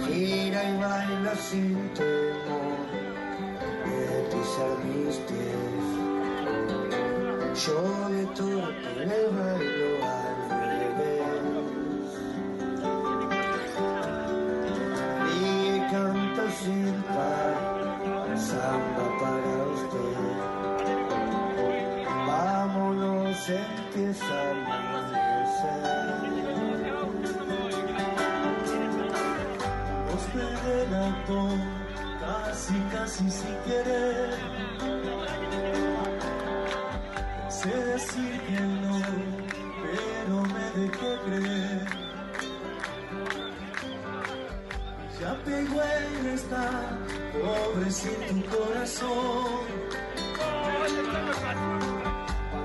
Gira y baila sin temor, acariciar mis pies. Yo de todo te bailo al revés. Y canto sin par, samba para usted. Vámonos, empieza casi, casi sin querer. Sé decir que no, pero me dejé creer. Ya pegó en esta pobrecito corazón.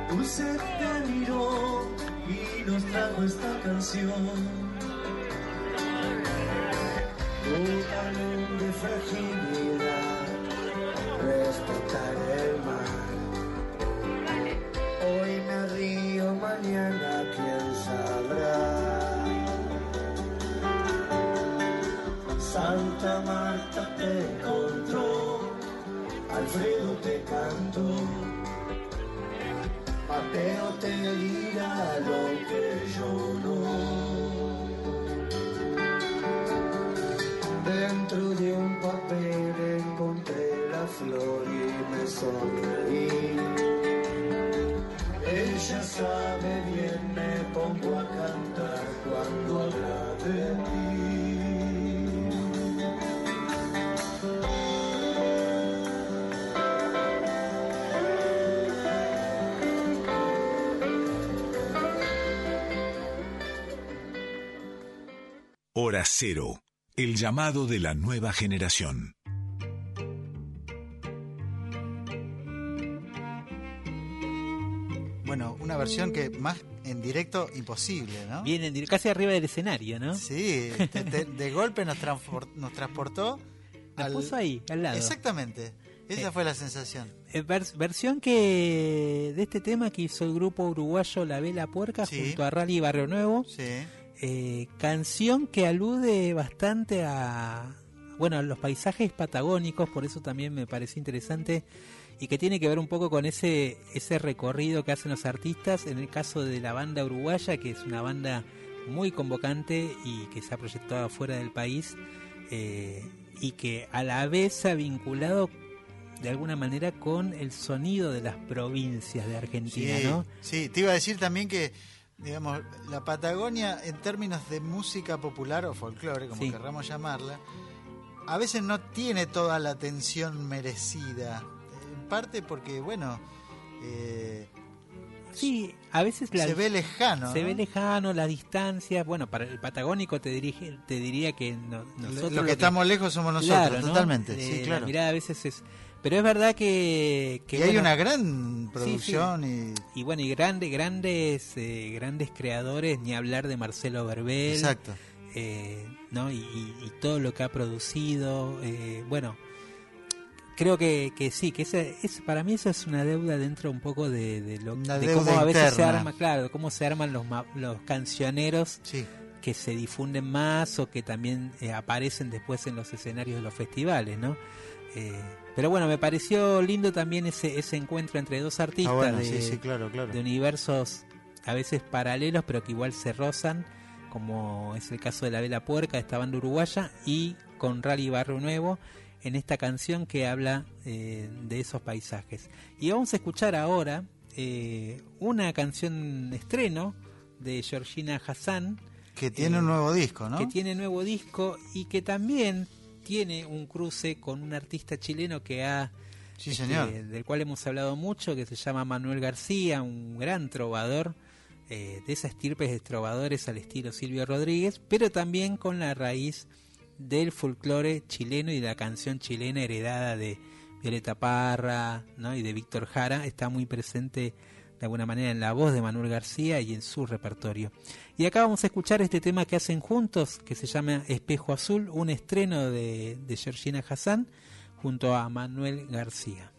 Dulce te miró y nos trajo esta canción. De fragilidad, respetar Hora Cero, el llamado de la nueva generación. Bueno, una versión que más en directo imposible, ¿no? Viene en dir- casi arriba del escenario, ¿no? Sí, te- te- de golpe nos, transpor- nos transportó Nos puso ahí, al lado. Exactamente, esa Eh, fue la sensación. Eh, vers- versión que de este tema que hizo el grupo uruguayo La Vela Puerca Sí. junto a Rally Barrio Nuevo. Sí. Eh, canción que alude bastante a bueno a los paisajes patagónicos, por eso también me pareció interesante y que tiene que ver un poco con ese ese recorrido que hacen los artistas. En el caso de la banda uruguaya, que es una banda muy convocante y que se ha proyectado afuera del país eh, y que a la vez se ha vinculado de alguna manera con el sonido de las provincias de Argentina, sí, ¿no? sí, te iba a decir también que, digamos, la Patagonia en términos de música popular o folclore, como Sí. querramos llamarla, a veces no tiene toda la atención merecida. En parte porque, bueno, eh, Sí, a veces la- se ve lejano. Se ¿no? ve lejano, las distancias. Bueno, para el patagónico te dirige, te diría que no- nosotros. lo que estamos lejos somos nosotros, Claro, ¿no? totalmente, Eh, sí, la claro. mirada a veces es. Pero es verdad que. que y hay una gran sí, sí. producción y... Y bueno, y grandes, grandes, eh, grandes creadores, ni hablar de Marcelo Verbel. Exacto. eh, ¿no? Y, todo lo que ha producido. eh, bueno, creo que, que sí, que ese, es, para mí eso es una deuda dentro un poco de, de lo de cómo a veces se arma, claro, cómo se arman los, los cancioneros Sí. que se difunden más o que también eh, aparecen después en los escenarios de los festivales, ¿no? Eh, pero bueno, me pareció lindo también ese, ese encuentro entre dos artistas Ah, bueno, de, sí, sí, claro, claro. de universos a veces paralelos, pero que igual se rozan, como es el caso de La Vela Puerca, esta banda uruguaya, y con Rally Barrio Nuevo, en esta canción que habla eh, de esos paisajes. Y vamos a escuchar ahora eh, una canción estreno de Georgina Hassan, Que tiene eh, un nuevo disco, ¿no? que tiene nuevo disco y que también tiene un cruce con un artista chileno que ha Sí, este, señor. del cual hemos hablado mucho, que se llama Manuel García, un gran trovador eh, de esas estirpes de trovadores al estilo Silvio Rodríguez, pero también con la raíz del folclore chileno y de la canción chilena heredada de Violeta Parra ¿no? y de Víctor Jara, está muy presente de alguna manera en la voz de Manuel García y en su repertorio. Y acá vamos a escuchar este tema que hacen juntos, que se llama Espejo Azul, un estreno de, de Georgina Hassan junto a Manuel García.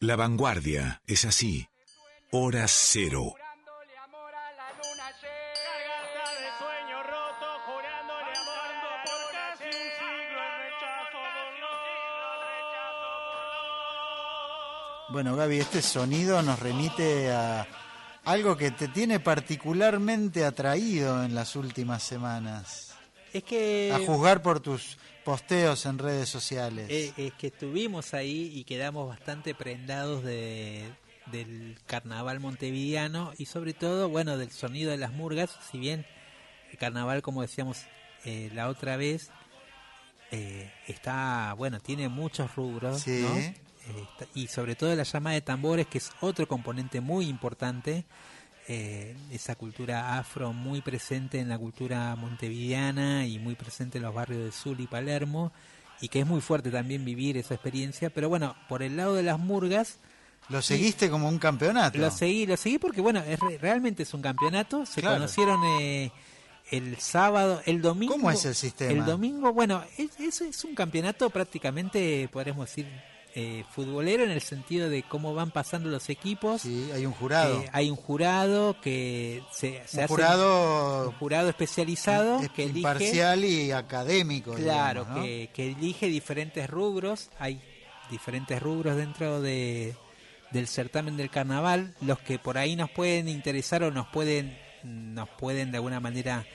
La vanguardia es así. Hora cero. Bueno, Gaby, este sonido nos remite a algo que te tiene particularmente atraído en las últimas semanas. Es que... A juzgar por tus posteos en redes sociales. Eh, es que estuvimos ahí y quedamos bastante prendados de, del carnaval montevideano y sobre todo, bueno, del sonido de las murgas, si bien el carnaval, como decíamos eh, la otra vez, eh, está, bueno, tiene muchos rubros, Sí. ¿no? Eh, y sobre todo la llama de tambores, que es otro componente muy importante, eh, esa cultura afro muy presente en la cultura montevideana y muy presente en los barrios de Sul y Palermo, y que es muy fuerte también vivir esa experiencia, pero bueno, por el lado de las murgas... Lo seguiste como un campeonato. Lo seguí, lo seguí porque bueno, es re- realmente es un campeonato, se Claro. conocieron eh, el sábado, el domingo. ¿Cómo es el sistema? El domingo, bueno, es, es, es un campeonato prácticamente, podríamos decir, eh, futbolero en el sentido de cómo van pasando los equipos. Sí, hay un jurado. Eh, hay un jurado que se, se Un hace jurado- un jurado especializado Es que elige imparcial y académico. Claro, digamos, ¿no? que, que elige diferentes rubros. Hay diferentes rubros dentro de, del certamen del carnaval. Los que por ahí nos pueden interesar o nos pueden, nos pueden de alguna manera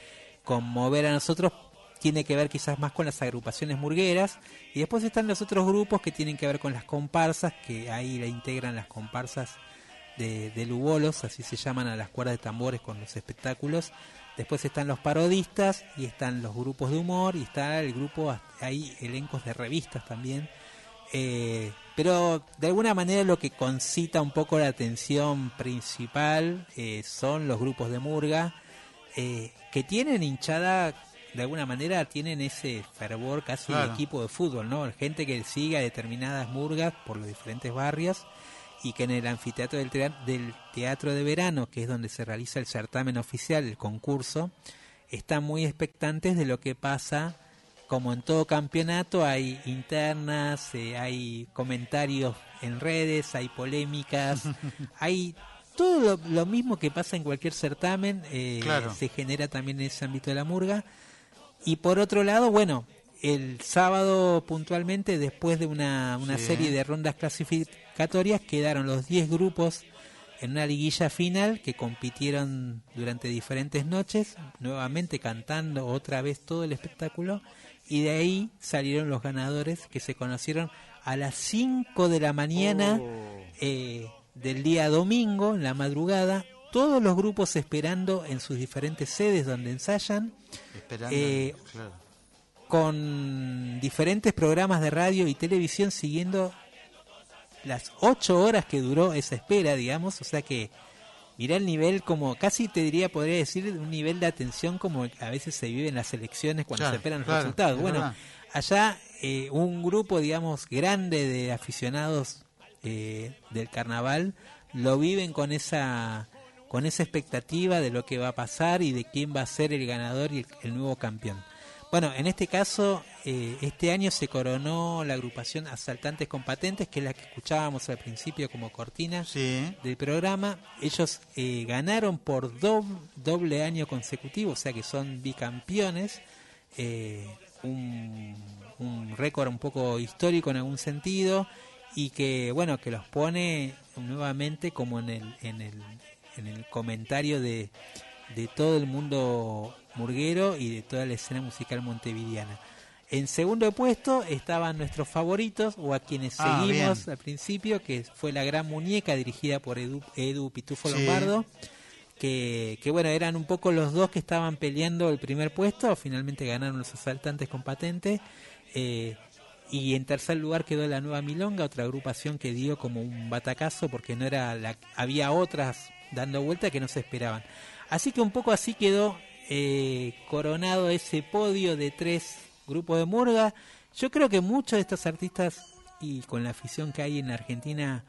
conmover a nosotros tiene que ver quizás más con las agrupaciones murgueras y después están los otros grupos que tienen que ver con las comparsas que ahí la integran las comparsas de, de así se llaman a las cuerdas de tambores con los espectáculos. Después están los parodistas y están los grupos de humor y está el grupo, hay elencos de revistas también. Eh, pero de alguna manera lo que concita un poco la atención principal eh, son los grupos de murga eh, que tienen hinchada, de alguna manera tienen ese fervor casi Claro. de equipo de fútbol, ¿no? Gente que sigue a determinadas murgas por los diferentes barrios y que en el anfiteatro del, del Teatro de Verano, que es donde se realiza el certamen oficial, el concurso, están muy expectantes de lo que pasa. Como en todo campeonato, hay internas, eh, hay comentarios en redes, hay polémicas, hay todo lo, lo mismo que pasa en cualquier certamen, eh, Claro. se genera también en ese ámbito de la murga. Y por otro lado, bueno, el sábado puntualmente, después de una, una Sí. serie de rondas clasificatorias, quedaron los 10 grupos en una liguilla final que compitieron durante diferentes noches, nuevamente cantando otra vez todo el espectáculo, y de ahí salieron los ganadores que se conocieron a las 5 de la mañana eh, del día domingo, en la madrugada, todos los grupos esperando en sus diferentes sedes donde ensayan, Esperando. Eh, claro. con diferentes programas de radio y televisión siguiendo las ocho horas que duró esa espera, digamos, o sea que mirá el nivel como, casi te diría, podría decir, un nivel de atención como a veces se vive en las elecciones cuando Claro, se esperan los claro, resultados. es Bueno, verdad. allá eh, un grupo, digamos, grande de aficionados eh, del carnaval lo viven con esa con esa expectativa de lo que va a pasar y de quién va a ser el ganador y el, el nuevo campeón. Bueno, en este caso, eh, este año se coronó la agrupación Asaltantes con Patentes, que es la que escuchábamos al principio como cortina del programa. Ellos eh, ganaron por dob- doble año consecutivo, o sea que son bicampeones. eh, un, un récord un poco histórico en algún sentido y que bueno que los pone nuevamente como en el en el, en el comentario de, de todo el mundo murguero y de toda la escena musical montevideana. En segundo puesto estaban nuestros favoritos o a quienes Ah, seguimos bien. al principio, que fue La Gran Muñeca dirigida por Edu, Edu Pitufo Sí. Lombardo que, que bueno, eran un poco los dos que estaban peleando el primer puesto, finalmente ganaron los asaltantes con patente, eh, y en tercer lugar quedó la Nueva Milonga, otra agrupación que dio como un batacazo porque no era la, había otras dando vuelta que no se esperaban. Así que un poco así quedó eh, coronado ese podio de tres grupos de murga. Yo creo que muchos de estos artistas y con la afición que hay en Argentina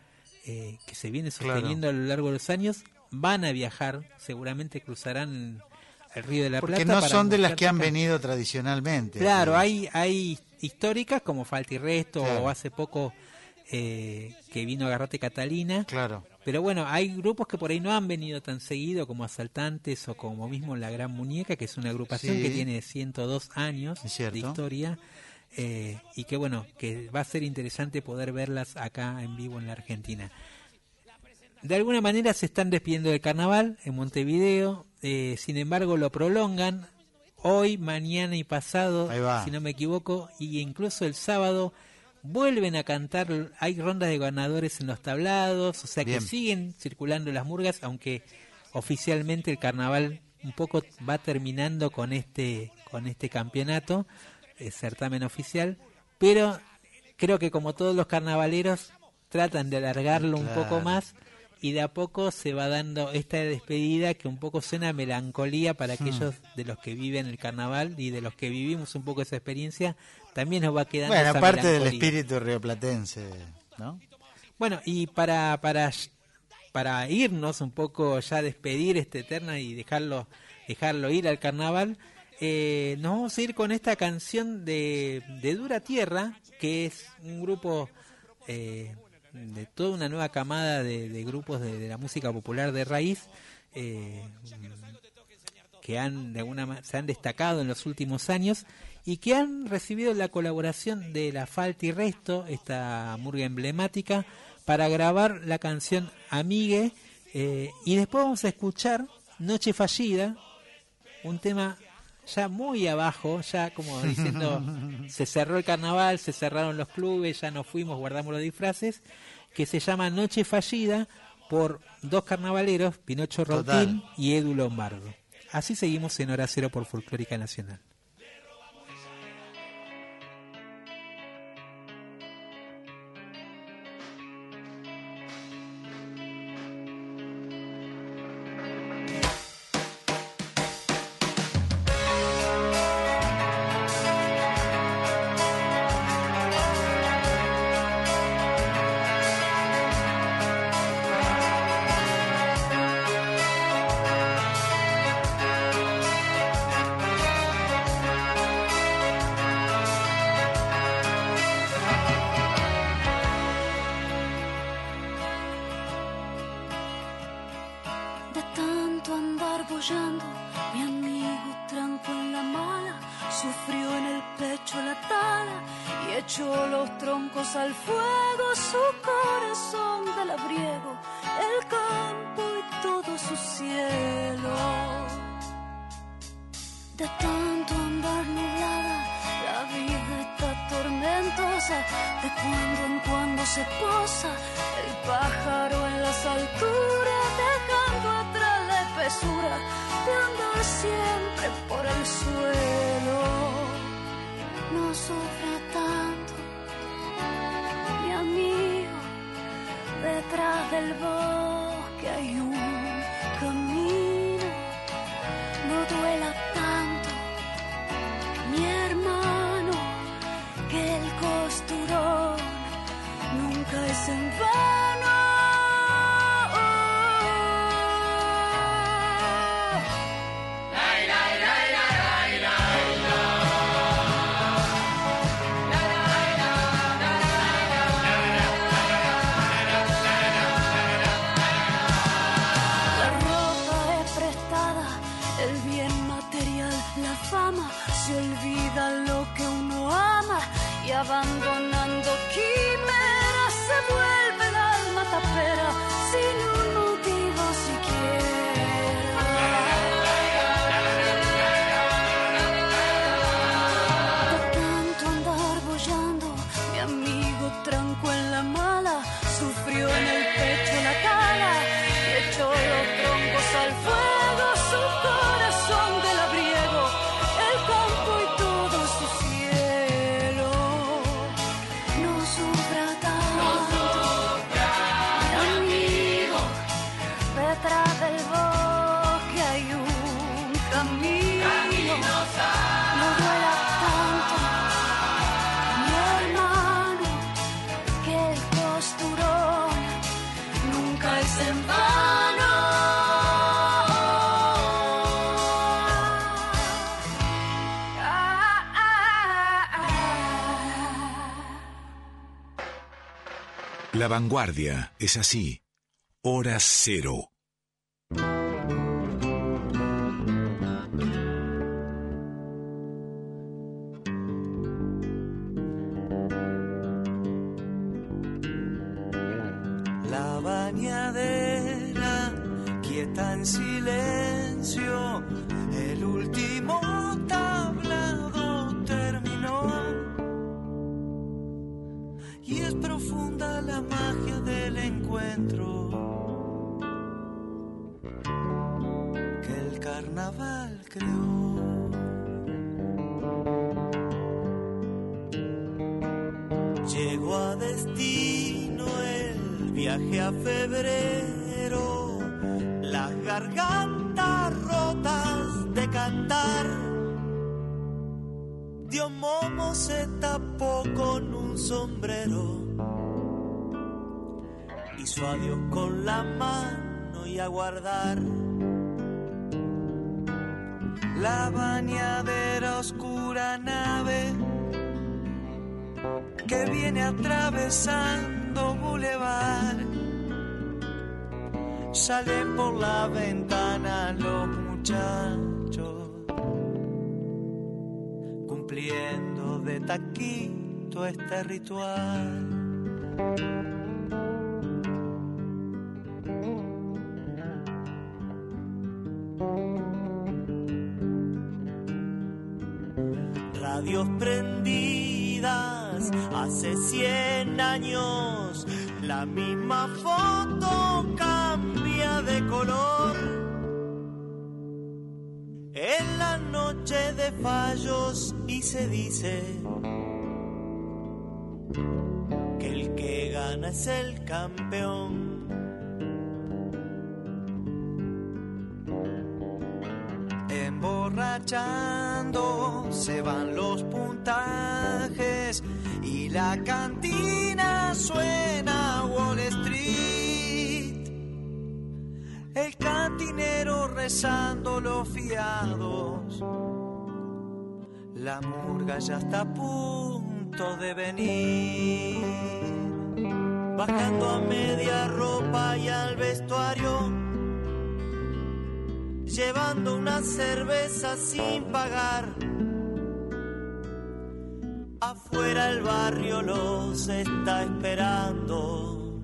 eh, que se viene Claro. sosteniendo a lo largo de los años van a viajar, seguramente cruzarán el Río de la Porque Plata. no para son de las que han venido tradicionalmente. Claro, hay, hay históricas como Falta y Resto Claro. o hace poco eh, que vino Agarrate Catalina. Claro. Pero bueno, hay grupos que por ahí no han venido tan seguido como Asaltantes o como mismo La Gran Muñeca, que es una agrupación Sí. que tiene 102 años de historia. eh, y que bueno, que va a ser interesante poder verlas acá en vivo en la Argentina. De alguna manera se están despidiendo del carnaval en Montevideo, eh, sin embargo lo prolongan hoy, mañana y pasado, si no me equivoco, y incluso el sábado vuelven a cantar, hay rondas de ganadores en los tablados, o sea Bien. que siguen circulando las murgas, aunque oficialmente el carnaval un poco va terminando con este con este campeonato, eh, certamen oficial, pero creo que como todos los carnavaleros tratan de alargarlo un poco más y de a poco se va dando esta despedida que un poco suena a melancolía para Hmm. aquellos de los que viven el carnaval y de los que vivimos un poco esa experiencia, también nos va quedando Bueno, esa aparte del espíritu rioplatense, ¿no? Bueno, y para, para, para irnos un poco ya despedir este Eterna y dejarlo, dejarlo ir al carnaval, eh, nos vamos a ir con esta canción de, de Dura Tierra, que es un grupo eh, de toda una nueva camada de, de grupos de, de la música popular de raíz. eh, que han de alguna se han destacado en los últimos años y que han recibido la colaboración de la Falta y Resto, esta murga emblemática, para grabar la canción Amigue eh, y después vamos a escuchar Noche Fallida, un tema ya muy abajo, ya como diciendo se cerró el carnaval, se cerraron los clubes, ya nos fuimos, guardamos los disfraces, que se llama Noche Fallida por dos carnavaleros, Pinocho. Rotín y Edu Lombardo. Así seguimos en Hora Cero por Folclórica Nacional. Tanto andar nublada, la vida está tormentosa, de cuando en cuando se posa el pájaro en las alturas, dejando atrás la espesura de andar siempre por el suelo. La vanguardia es así. Hora cero. Carnaval creó. Llegó a destino el viaje a febrero, las gargantas rotas de cantar. Dios Momo se tapó con un sombrero, hizo adiós con la mano y a guardar. La bañadera oscura nave que viene atravesando bulevar. Salen por la ventana los muchachos, cumpliendo de taquito este ritual. Radios prendidas hace cien años, la misma foto cambia de color. En la noche de fallos y se dice que el que gana es el campeón. Emborrachando se van los puntajes y la cantina suena Wall Street. El cantinero rezando los fiados. La murga ya está a punto de venir. Bajando a media ropa y al vestuario llevando una cerveza sin pagar. Afuera el barrio los está esperando.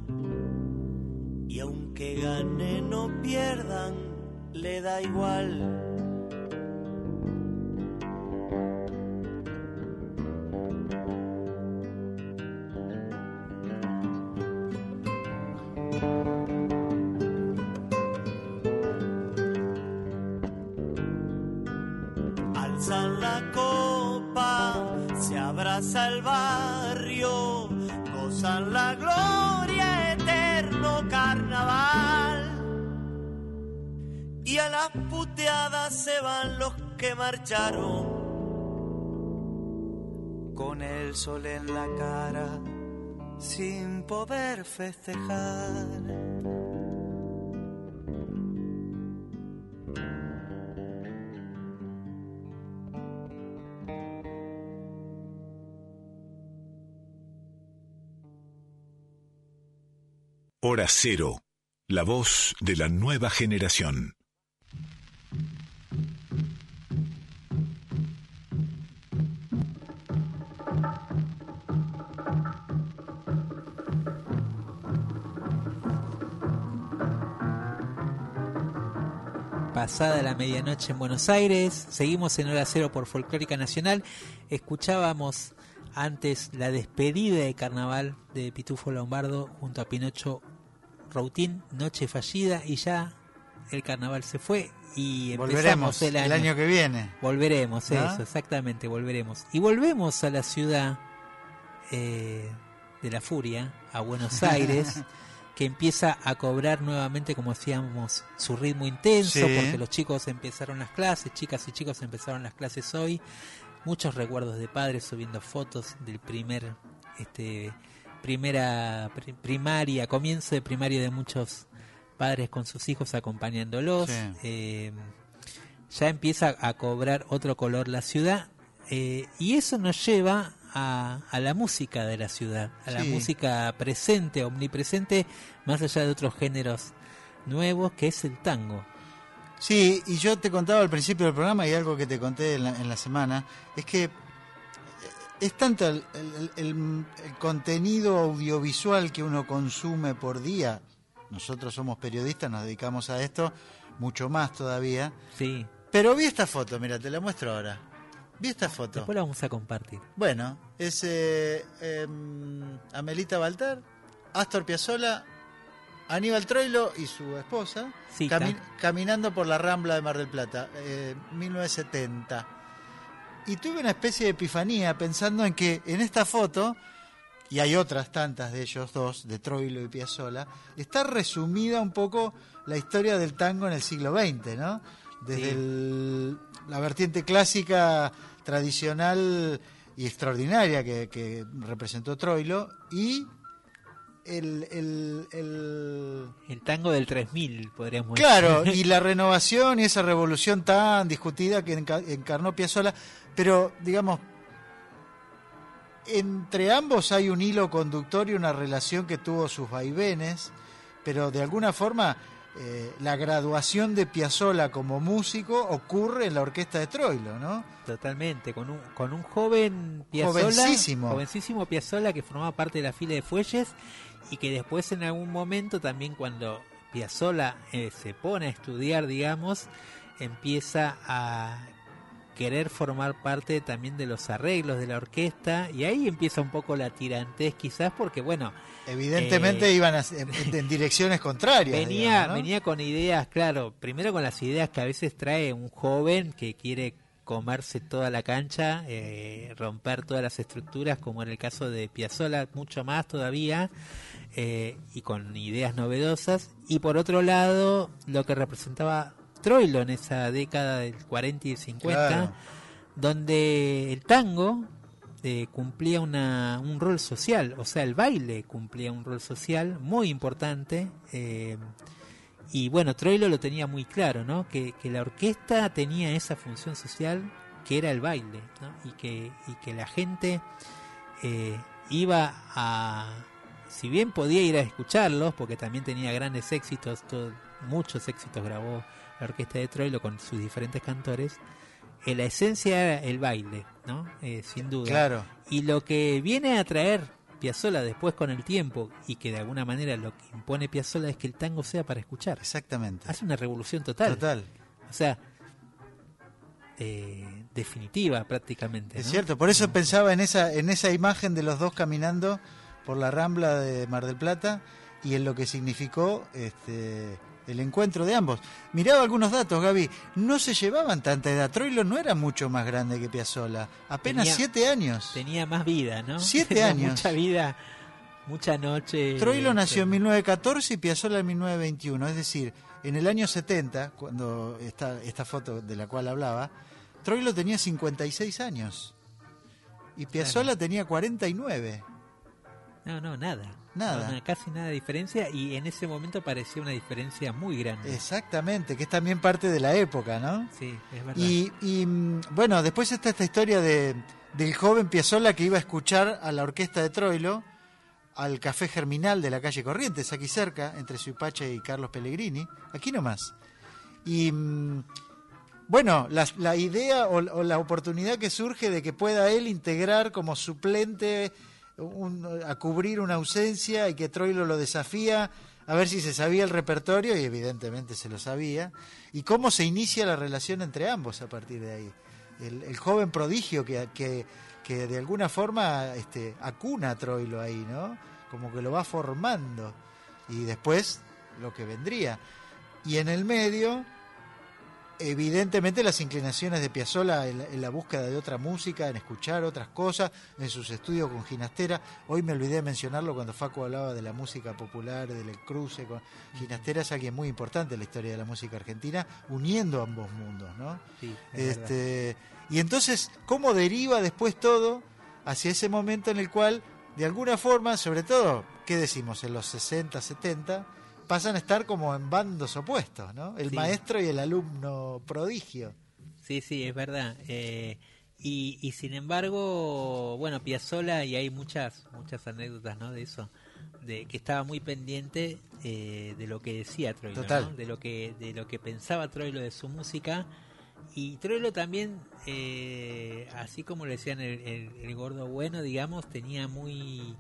Y aunque ganen o pierdan, le da igual. El barrio, gozan la gloria eterno carnaval. Y a las puteadas se van los que marcharon, con el sol en la cara, sin poder festejar. Hora Cero, la voz de la nueva generación. Pasada la medianoche en Buenos Aires, seguimos en Hora Cero por Folclórica Nacional. Escuchábamos antes la despedida de carnaval de Pitufo Lombardo junto a Pinocho Routín, Noche Fallida, y ya el carnaval se fue y empezamos Volveremos el el año. que viene. Volveremos, eso, exactamente, volveremos. Y volvemos a la ciudad eh, de la furia, a Buenos Aires, que empieza a cobrar nuevamente, como hacíamos, su ritmo intenso, Sí. porque los chicos empezaron las clases, chicas y chicos empezaron las clases hoy. Muchos recuerdos de padres subiendo fotos del primer, este, primera pri- primaria, comienzo de primaria de muchos padres con sus hijos acompañándolos. Sí. Eh, ya empieza a cobrar otro color la ciudad eh, y eso nos lleva a, a la música de la ciudad, a la música presente, omnipresente, más allá de otros géneros nuevos, que es el tango. Sí, y yo te contaba al principio del programa y algo que te conté en la, en la semana, es que es tanto el, el- el- el contenido audiovisual que uno consume por día, nosotros somos periodistas, nos dedicamos a esto, mucho más todavía, Sí, pero vi esta foto, mira, te la muestro ahora. Vi esta foto. después la vamos a compartir. Bueno, es eh, em, Amelita Baltar, Astor Piazzolla, Aníbal Troilo y su esposa Sí, cami- caminando por la Rambla de Mar del Plata, eh, 1970. Y tuve una especie de epifanía pensando en que en esta foto, y hay otras tantas de ellos dos, de Troilo y Piazzolla, está resumida un poco la historia del tango en el siglo XX, ¿no? Desde Sí. el- la vertiente clásica, tradicional y extraordinaria que, que representó Troilo y el, el- el- El tango del 3000, podríamos Claro, decir. y la renovación y esa revolución tan discutida que enca- encarnó Piazzolla, pero digamos, entre ambos hay un hilo conductor y una relación que tuvo sus vaivenes, pero de alguna forma eh, la graduación de Piazzolla como músico ocurre en la orquesta de Troilo, ¿no? Totalmente, con un, con un joven Piazzolla, Jovencísimo. jovencísimo Piazzolla que formaba parte de la fila de Fuelles y que después en algún momento también cuando Piazzolla eh, se pone a estudiar, digamos, empieza a querer formar parte también de los arreglos de la orquesta y ahí empieza un poco la tirantez quizás porque bueno, Evidentemente Eh, iban a- en, en direcciones contrarias. venía digamos, ¿no? venía con ideas, claro, primero con las ideas que a veces trae un joven que quiere comerse toda la cancha, eh, romper todas las estructuras, como en el caso de Piazzolla, mucho más todavía, eh, y con ideas novedosas. Y por otro lado, lo que representaba Troilo en esa década del 40 y el 50, Claro. donde el tango eh, cumplía una, un rol social, o sea, el baile cumplía un rol social muy importante. eh, y bueno, Troilo lo tenía muy claro, ¿no? Que, que la orquesta tenía esa función social que era el baile, ¿no? Y que, y que la gente eh, iba a... Si bien podía ir a escucharlos, porque también tenía grandes éxitos, todo- muchos éxitos grabó la orquesta de Troilo con sus diferentes cantores, eh, la esencia era el baile, ¿no? Eh, sin duda. Claro. Y lo que viene a traer Piazzolla después con el tiempo y que de alguna manera lo que impone Piazzolla es que el tango sea para escuchar. Exactamente. Hace una revolución total. Total. O sea, eh, definitiva prácticamente. Es ¿no? cierto, por eso pensaba en esa, en esa imagen de los dos caminando por la rambla de Mar del Plata y en lo que significó este, el encuentro de ambos. Miraba algunos datos, Gaby. No se llevaban tanta edad. Troilo no era mucho más grande que Piazzolla. Apenas Tenía- siete años. Tenía más vida, ¿no? Siete Tenía años. Mucha vida, mucha noche. Troilo nació en Este, 1914 y Piazzolla en 1921. Es decir, en el año 70, cuando esta, esta foto de la cual hablaba, Troilo tenía 56 años. Y Piazzolla tenía 49. No, no, nada. Nada. No, casi nada de diferencia y en ese momento parecía una diferencia muy grande. Exactamente, que es también parte de la época, ¿no? Sí, es verdad. Y, y, mm, bueno, después está esta historia de, del joven Piazzolla que iba a escuchar a la orquesta de Troilo al Café Germinal de la calle Corrientes, aquí cerca, entre Suipacha y Carlos Pellegrini, aquí nomás. Y mm, bueno, la, la idea o, o la oportunidad que surge de que pueda él integrar como suplente a cubrir una ausencia y que Troilo lo desafía a ver si se sabía el repertorio y evidentemente se lo sabía. Y cómo se inicia la relación entre ambos a partir de ahí. El, el joven prodigio que, que, que de alguna forma este, acuna a Troilo ahí no como que lo va formando. Y después lo que vendría. Y en el medio evidentemente las inclinaciones de Piazzolla en la, en la búsqueda de otra música, en escuchar otras cosas, en sus estudios con Ginastera. Hoy me olvidé de mencionarlo cuando Facu hablaba de la música popular, del cruce con Ginastera es alguien muy importante en la historia de la música argentina, uniendo ambos mundos, ¿no? Sí, es. Este, y entonces, ¿cómo deriva después todo hacia ese momento en el cual, de alguna forma, sobre todo, ¿qué decimos? En los 60, 70, pasan a estar como en bandos opuestos, ¿no? El Sí. maestro y el alumno prodigio. Sí, sí, es verdad. Eh, y, y sin embargo, bueno, Piazzolla, y hay muchas muchas anécdotas ¿no? de eso, de que estaba muy pendiente eh, de lo que decía Troilo, Total. ¿no? de lo que de lo que pensaba Troilo de su música. Y Troilo también, eh, así como le decían el, el- el gordo bueno, digamos, tenía muy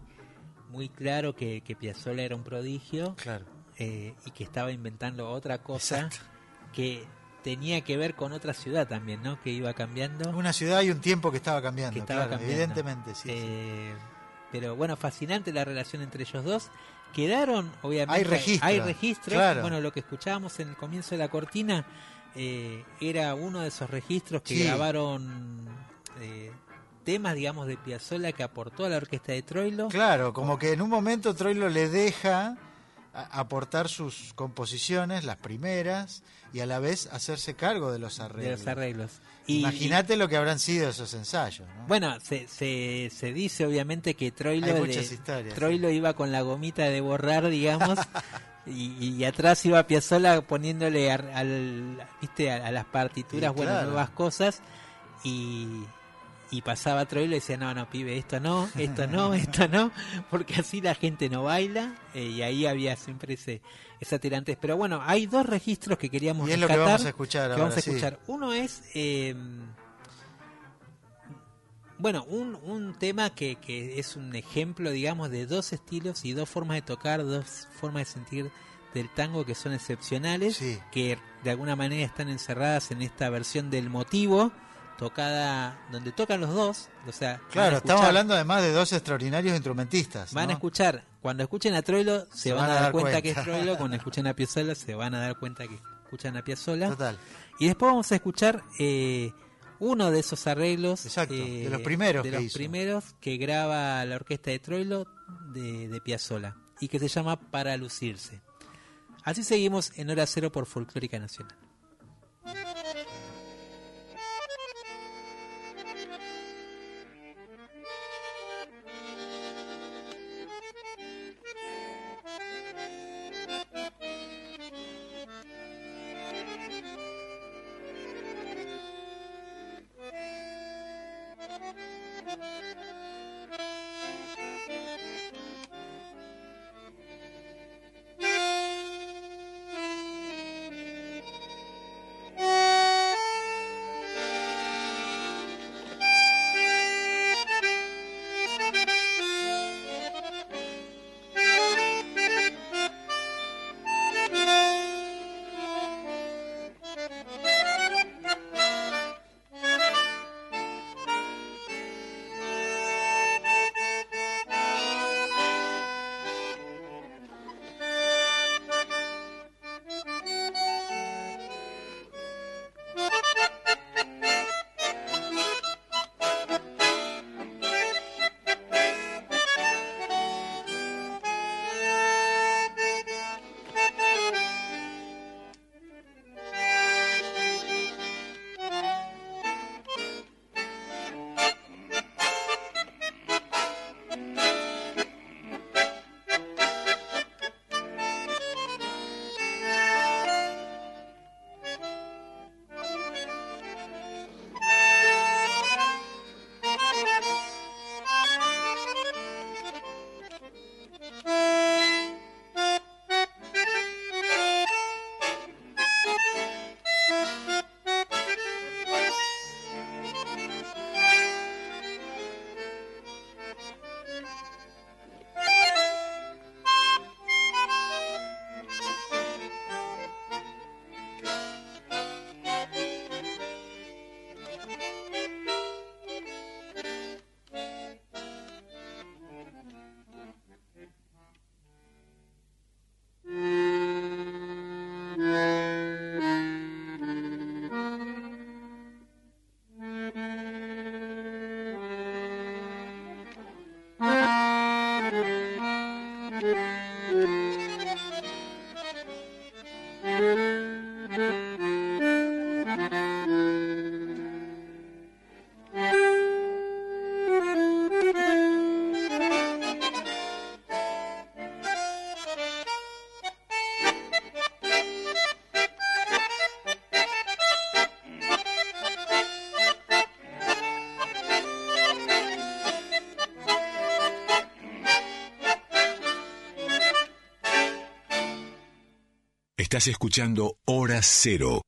muy claro que, que Piazzolla era un prodigio Claro. Eh, y que estaba inventando otra cosa Exacto. que tenía que ver con otra ciudad también, ¿no? Que iba cambiando. Una ciudad y un tiempo que estaba cambiando, que estaba claro, cambiando. evidentemente, sí. sí. Eh, Pero bueno, fascinante la relación entre ellos dos. Quedaron, obviamente, Hay registro, hay registros. claro. Bueno, lo que escuchábamos en el comienzo de la cortina eh, era uno de esos registros que Sí. grabaron eh, temas, digamos, de Piazzolla que aportó a la orquesta de Troilo. Claro, como que en un momento Troilo le deja aportar sus composiciones, las primeras, y a la vez hacerse cargo de los de arreglos. los arreglos. Imagínate lo que habrán sido esos ensayos, ¿no? Bueno, se, se, se dice obviamente que Troilo, Troilo iba con la gomita de borrar, digamos, y, y atrás iba Piazzolla poniéndole a, al- ¿viste? a, a las partituras Sí, claro. nuevas cosas y, y pasaba Troilo y decía, no, no, pibe, esto no, esto no, esto no, porque así la gente no baila eh, y ahí había siempre ese, esa tirantes. Pero bueno, hay dos registros que queríamos Y es lo que vamos a escuchar que ahora, vamos a sí. escuchar. Uno es... eh, bueno, un, un tema que, que es un ejemplo, digamos, de dos estilos y dos formas de tocar, dos formas de sentir del tango que son excepcionales, Sí. que de alguna manera están encerradas en esta versión del motivo, tocada donde tocan los dos, o sea, Claro, estamos hablando además de dos instrumentistas instrumentistas. Van ¿no? a escuchar, cuando escuchen a Troilo se, van, a dar, cuenta, que es. Troilo, cuando escuchen a Piazzolla se van a dar cuenta que escuchan a Piazzolla. Total. Y después vamos a escuchar eh, uno de esos arreglos. Exacto, eh, de los primeros de que los hizo. primeros que graba la orquesta de Troilo de, de Piazzolla y que se llama Para lucirse. Así seguimos en Hora Cero por Folclórica Nacional. Estás escuchando Hora Cero.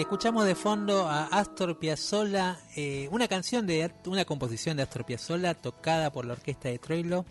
Y escuchamos de fondo a Astor Piazzolla, eh, una canción de una composición de Astor Piazzolla tocada por la orquesta de Troilo.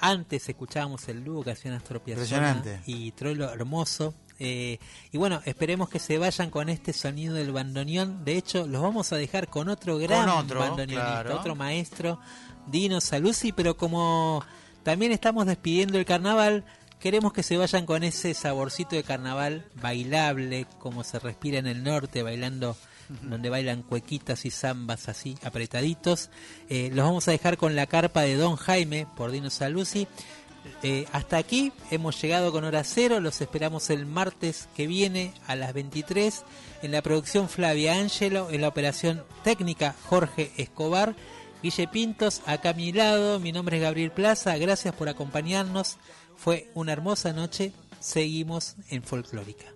Antes escuchábamos el dúo que hacían Astor Piazzolla y Troilo hermoso. Eh, y bueno, esperemos que se vayan con este sonido del bandoneón. De hecho, los vamos a dejar con otro gran otro, bandoneonista, claro. otro maestro, Dino Saluzzi, pero como también estamos despidiendo el carnaval, queremos que se vayan con ese saborcito de carnaval bailable, como se respira en el norte, bailando donde bailan cuequitas y zambas así apretaditos. Eh, los vamos a dejar con la carpa de Don Jaime por Dino Saluzzi, eh, hasta aquí hemos llegado con hora cero. Los esperamos el martes que viene a las 23 en la producción Flavia Ángelo, en la operación técnica Jorge Escobar, Guille Pintos, acá a mi lado. Mi nombre es Gabriel Plaza. Gracias por acompañarnos. Fue una hermosa noche. Seguimos en Folclórica.